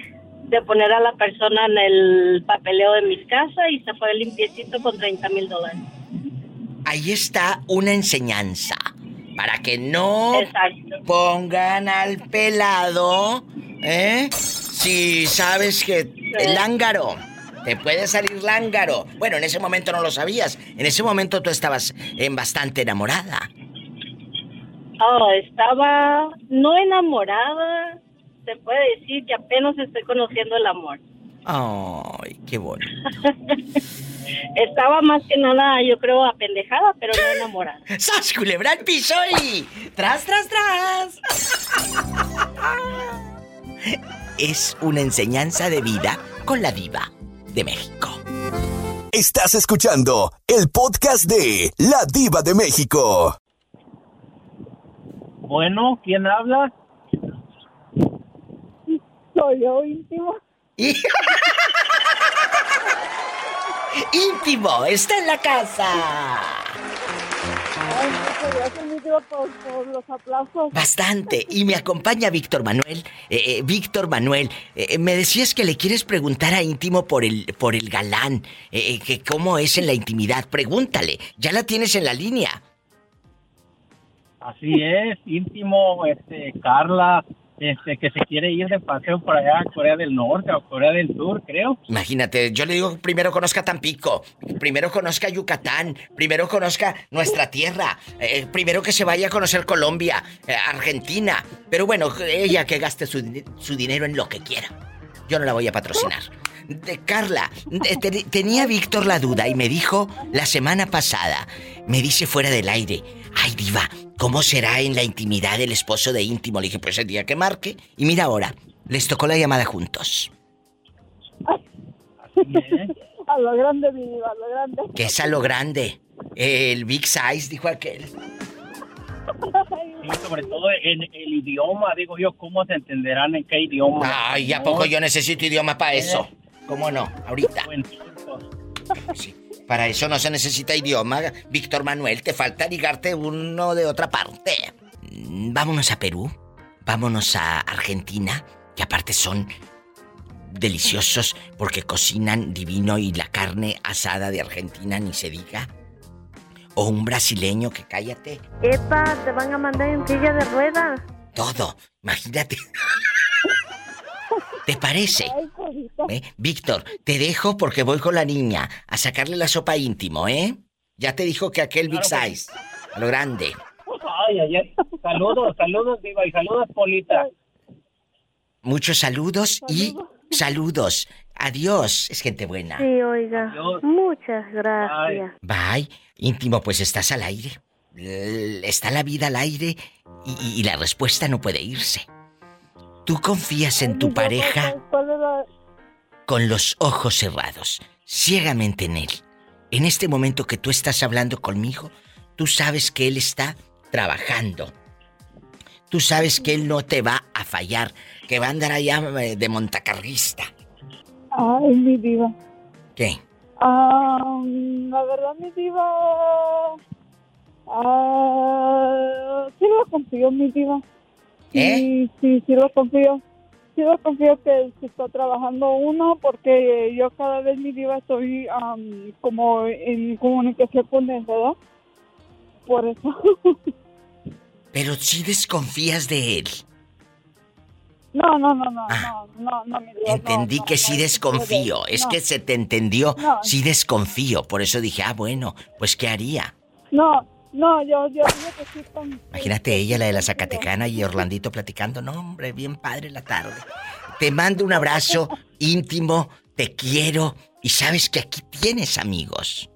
de poner a la persona en el papeleo de mis casas y se fue limpiecito con 30 mil dólares. Ahí está una enseñanza. Para que no pongan al pelado, ¿eh? Si sabes que el lángaro, te puede salir lángaro. Bueno, en ese momento no lo sabías. En ese momento tú estabas en bastante enamorada. Oh, estaba no enamorada, se puede decir que apenas estoy conociendo el amor. Ay, qué bonito. Estaba más que nada, yo creo, apendejada, pero no enamorada. ¡Sas, culebra al piso y... ¡Tras, tras, tras! Es una enseñanza de vida con la diva de México. Estás escuchando el podcast de La Diva de México. Bueno, ¿quién habla? Soy yo íntimo. ¡Íntimo! ¡Está en la casa! Ay, muchas gracias, mi tío, por, por los aplausos. Bastante. Y me acompaña Víctor Manuel. Eh, eh, Víctor Manuel, eh, me decías que le quieres preguntar a íntimo por el, por el galán. eh, eh, que cómo es en la intimidad. Pregúntale. Ya la tienes en la línea. Así es, íntimo, este, Carla, este, que se quiere ir de paseo por allá a Corea del Norte o Corea del Sur, creo. Imagínate, yo le digo primero conozca Tampico, primero conozca Yucatán, primero conozca nuestra tierra, eh, primero que se vaya a conocer Colombia, eh, Argentina. Pero bueno, ella que gaste su, su dinero en lo que quiera. Yo no la voy a patrocinar. De Carla, tenía Víctor la duda y me dijo la semana pasada, me dice fuera del aire, ay diva, ¿cómo será en la intimidad el esposo de íntimo? Le dije, pues el día que marque. Y mira ahora, les tocó la llamada juntos. A lo grande, mi diva, a lo grande. Que es a lo grande. El Big Size, dijo aquel. Y sobre todo en el idioma, digo yo, ¿cómo se entenderán en qué idioma? Ay, ¿a poco yo necesito idioma para eso? ¿Cómo no? Ahorita. Sí, Para eso no se necesita idioma, Víctor Manuel. Te falta ligarte uno de otra parte. Mm, Vámonos a Perú. Vámonos a Argentina, que aparte son deliciosos porque cocinan divino y la carne asada de Argentina ni se diga. O un brasileño que cállate. Epa, te van a mandar en silla de ruedas. Todo. Imagínate. ¿Te parece? ¿Eh? Víctor, te dejo porque voy con la niña a sacarle la sopa íntimo, ¿eh? Ya te dijo que aquel Big Size, a lo grande. Ay, ay, ay. Saludos, saludos, Diva, y saludos, Polita. Muchos saludos y saludos. Adiós, es gente buena. Sí, oiga. Muchas gracias. Bye. Íntimo, pues estás al aire. L- Está la vida al aire y, y la respuesta no puede irse. Tú confías en tu pareja ¿Cuál es la- con los ojos cerrados, ciegamente en él. En este momento que tú estás hablando conmigo, tú sabes que él está trabajando. Tú sabes que él no te va a fallar, que va a andar allá eh, de montacarguista. Ay, mi diva. ¿Qué? Ah, la verdad, mi diva. Ah, sí lo confío, mi diva. Sí, sí, sí lo confío. Sí lo confío que, que está trabajando uno porque yo cada vez, mi diva, estoy am, como en comunicación con él, ¿verdad? Por eso. Pero si desconfías de él. No, no, no, no, no, no, no, mi no, Entendí no, que no, sí no se desconfío. puede. Es No. que se te entendió. No. Sí desconfío. Por eso dije, ah, bueno, pues ¿qué haría? No, no, yo, yo que sí con... Imagínate ella, la de la Zacatecana y Orlandito platicando. No, hombre, bien padre la tarde. Te mando un abrazo íntimo, te quiero y sabes que aquí tienes amigos.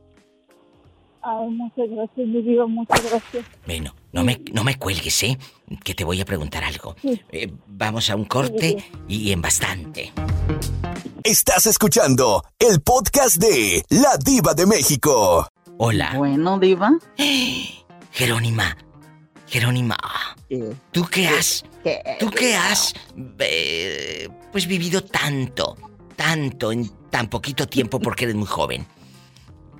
Ay, muchas gracias, mi diva, muchas gracias. Bueno, no me, no me cuelgues, ¿eh? Que te voy a preguntar algo. Eh, vamos a un corte y en bastante. Estás escuchando el podcast de La Diva de México. Hola. Bueno, Diva. Jerónima, Jerónima, ¿tú qué has, tú qué has, eh, pues vivido tanto, tanto en tan poquito tiempo porque eres muy joven?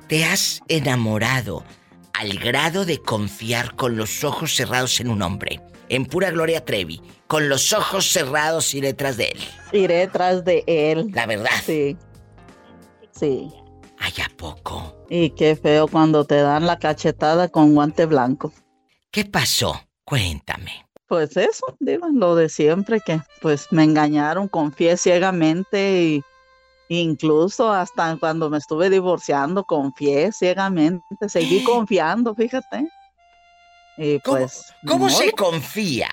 ¿Te has enamorado al grado de confiar con los ojos cerrados en un hombre? En pura Gloria Trevi, con los ojos cerrados y detrás de él. Iré detrás de él. La verdad. Sí. Sí. Ay, ¿a poco? Y qué feo cuando te dan la cachetada con guante blanco. ¿Qué pasó? Cuéntame. Pues eso, Diva, lo de siempre, que pues me engañaron, confié ciegamente y incluso hasta cuando me estuve divorciando, confié ciegamente, seguí confiando, fíjate. Y ¿Cómo, pues. cómo se confía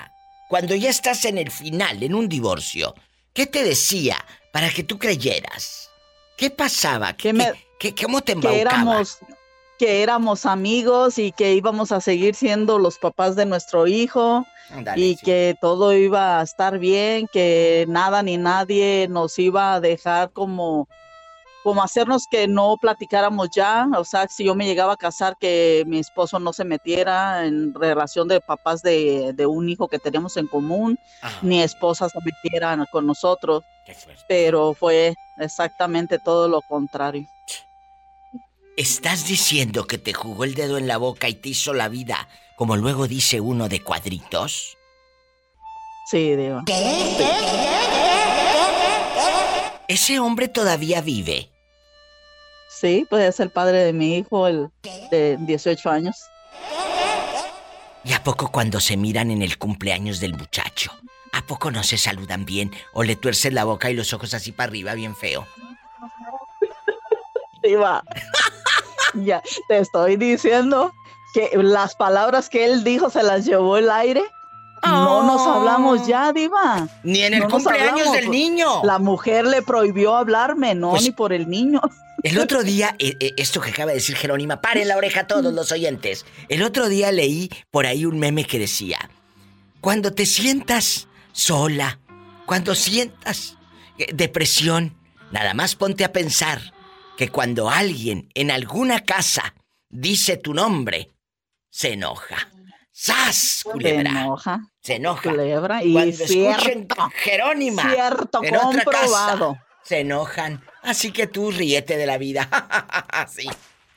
cuando ya estás en el final, en un divorcio? ¿Qué te decía para que tú creyeras? ¿Qué pasaba? ¿Qué, qué- qué- ¿Cómo te que embaucaba? éramos que éramos amigos y que íbamos a seguir siendo los papás de nuestro hijo y que todo iba a estar bien, que nada ni nadie nos iba a dejar como como hacernos que no platicáramos ya, o sea, si yo me llegaba a casar, que mi esposo no se metiera en relación de papás de, de un hijo que teníamos en común, ni esposa se metiera con nosotros, pero fue exactamente todo lo contrario. ¿Estás diciendo que te jugó el dedo en la boca y te hizo la vida, como luego dice uno de cuadritos? Sí, Diva. ¿Ese hombre todavía vive? Sí, pues es el padre de mi hijo, el de 18 años. ¿Y a poco cuando se miran en el cumpleaños del muchacho? ¿A poco no se saludan bien o le tuercen la boca y los ojos así para arriba bien feo? Diva. ya, te estoy diciendo que las palabras que él dijo se las llevó el aire. No nos hablamos ya, Diva. Ni en el nos cumpleaños del niño. La mujer le prohibió hablarme, no, Pues- ni por el niño. El otro día, eh, eh, esto que acaba de decir Jerónima, paren la oreja a todos los oyentes. El otro día leí por ahí un meme que decía, cuando te sientas sola, cuando sientas eh, depresión, nada más ponte a pensar que cuando alguien en alguna casa dice tu nombre, se enoja. ¡Sas, culebra! Se enoja. Se enoja. Culebra, y Cuando escuchen cierto. Jerónima Cierto, en otra comprobado. casa, se enojan. Así que tú ríete de la vida. Así.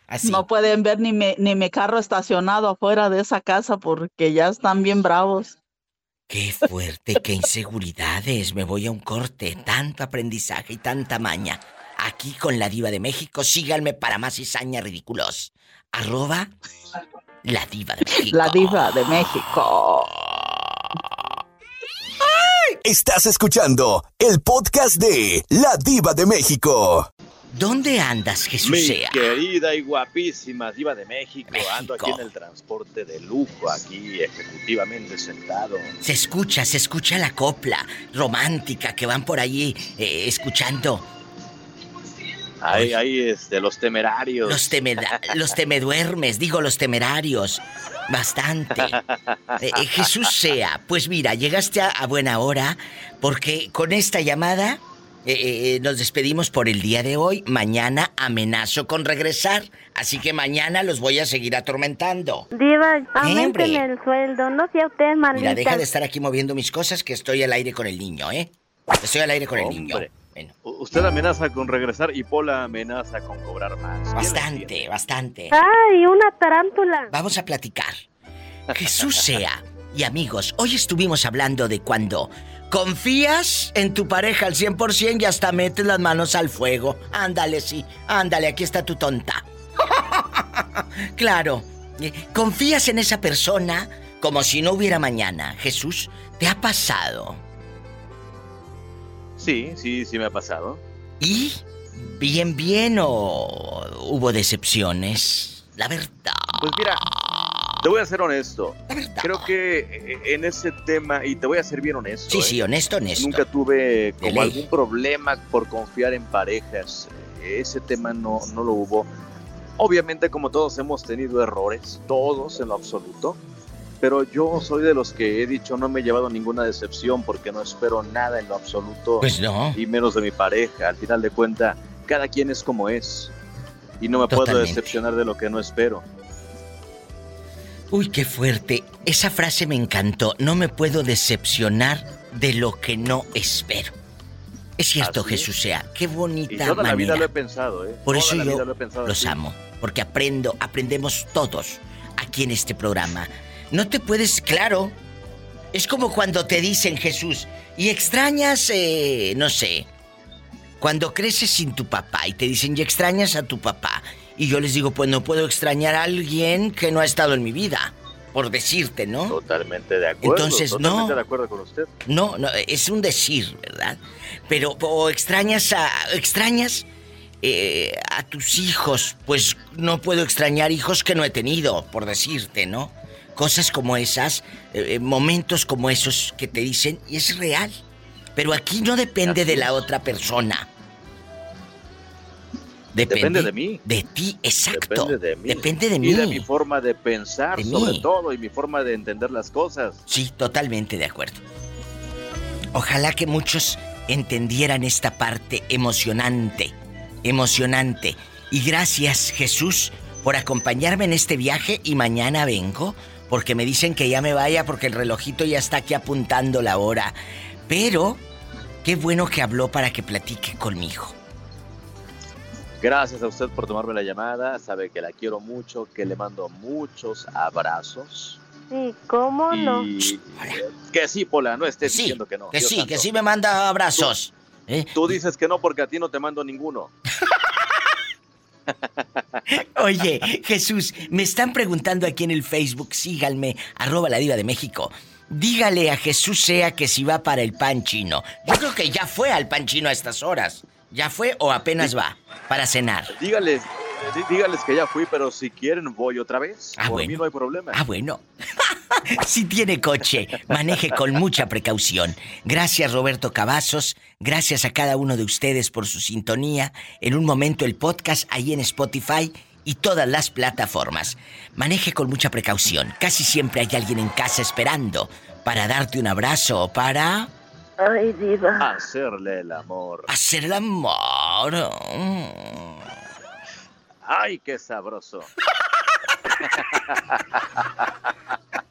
Así. No pueden ver ni, me- ni mi carro estacionado afuera de esa casa porque ya están bien bravos. Qué fuerte, qué inseguridades. Me voy a un corte. Tanto aprendizaje y tanta maña. Aquí con la diva de México. Síganme para más cizaña ridículos. Arroba la diva de México. La diva de México. ¡Ay! Estás escuchando el podcast de La Diva de México. ¿Dónde andas, Jesús Mi sea? querida y guapísima diva de México, ando aquí en el transporte de lujo, aquí ejecutivamente sentado. Se escucha, se escucha la copla romántica que van por allí eh, escuchando. Ahí, ahí, este, los temerarios. Los, temeda- los temeduermes, digo los temerarios. Bastante. Eh, eh, Jesús sea, pues mira, llegaste a, a buena hora porque con esta llamada eh, eh, nos despedimos por el día de hoy. Mañana amenazo con regresar, así que mañana los voy a seguir atormentando. Diva, aumenten el sueldo, no sea usted maldita. Mira, deja de estar aquí moviendo mis cosas que estoy al aire con el niño, ¿eh? Estoy al aire con el niño. Usted amenaza con regresar y Pola amenaza con cobrar más. Bastante, bastante. ¡Ay, una tarántula! Vamos a platicar. Jesús sea. Y amigos, hoy estuvimos hablando de cuando confías en tu pareja al 100% y hasta metes las manos al fuego. Ándale, sí. Ándale, aquí está tu tonta. claro. eh, Confías en esa persona como si no hubiera mañana. Jesús, ¿te ha pasado? Sí, sí, sí me ha pasado. ¿Y? ¿Bien, bien o hubo decepciones? La verdad. Pues mira, te voy a ser honesto. Creo que eh, en ese tema, y te voy a ser bien honesto. Sí, ¿eh? sí, honesto, honesto. Nunca tuve como algún problema por confiar en parejas. Ese tema no, no lo hubo. Obviamente, como todos hemos tenido errores, todos en lo absoluto. Pero yo soy de los que he dicho no me he llevado ninguna decepción porque no espero nada en lo absoluto. Pues no. Y menos de mi pareja. Al final de cuentas, cada quien es como es. Y no me puedo decepcionar de lo que no espero. Uy, qué fuerte. Esa frase me encantó. No me puedo decepcionar de lo que no espero. Es cierto, Así es. Jesús sea. Qué Y bonita toda la vida manera. lo he pensado, ¿eh? Por Toda eso yo lo los así. amo. Porque aprendo, aprendemos todos aquí en este programa. No te puedes, claro. Es como cuando te dicen Jesús y extrañas, eh, no sé, cuando creces sin tu papá y te dicen y extrañas a tu papá. Y yo les digo, pues no puedo extrañar a alguien que no ha estado en mi vida. Por decirte, ¿no? Totalmente de acuerdo. Entonces, totalmente no. de acuerdo con usted. No, no, es un decir, ¿verdad? Pero o extrañas a extrañas eh, a tus hijos, pues no puedo extrañar hijos que no he tenido, por decirte, ¿no? Cosas como esas, eh, eh, momentos como esos que te dicen y es real. Pero aquí no depende de la otra persona. Depende de mí. De ti, exacto. Depende de mí. Depende de Y mí. de mi forma de pensar, De sobre mí. todo, y mi forma de entender las cosas. Sí, totalmente de acuerdo. Ojalá que muchos entendieran esta parte emocionante, emocionante. Y gracias Jesús por acompañarme en este viaje y mañana vengo porque me dicen que ya me vaya porque el relojito ya está aquí apuntando la hora. Pero qué bueno que habló para que platique conmigo. Gracias a usted por tomarme la llamada. Sabe que la quiero mucho, que le mando muchos abrazos. Sí, ¿cómo no? Y que sí, Pola, no estés Sí, diciendo que no. Que Dios sí, santo. que sí me manda abrazos. ¿eh? Tú dices que no porque a ti no te mando ninguno. Oye, Jesús, me están preguntando aquí en el Facebook, síganme, arroba la diva de México. Dígale a Jesús sea que si va para el pan chino. Yo creo que ya fue al pan chino a estas horas. ¿Ya fue o apenas va? Para cenar. Dígales, dí- dígales que ya fui, pero si quieren voy otra vez. Ah, Por bueno. mí no hay problema. Ah, bueno. si tiene coche, maneje con mucha precaución. Gracias Roberto Cavazos, gracias a cada uno de ustedes por su sintonía. En un momento el podcast ahí en Spotify y todas las plataformas. Maneje con mucha precaución. Casi siempre hay alguien en casa esperando para darte un abrazo o para Ay, diva. Hacerle el amor. hacer el amor. Mm. ¡Ay, qué sabroso!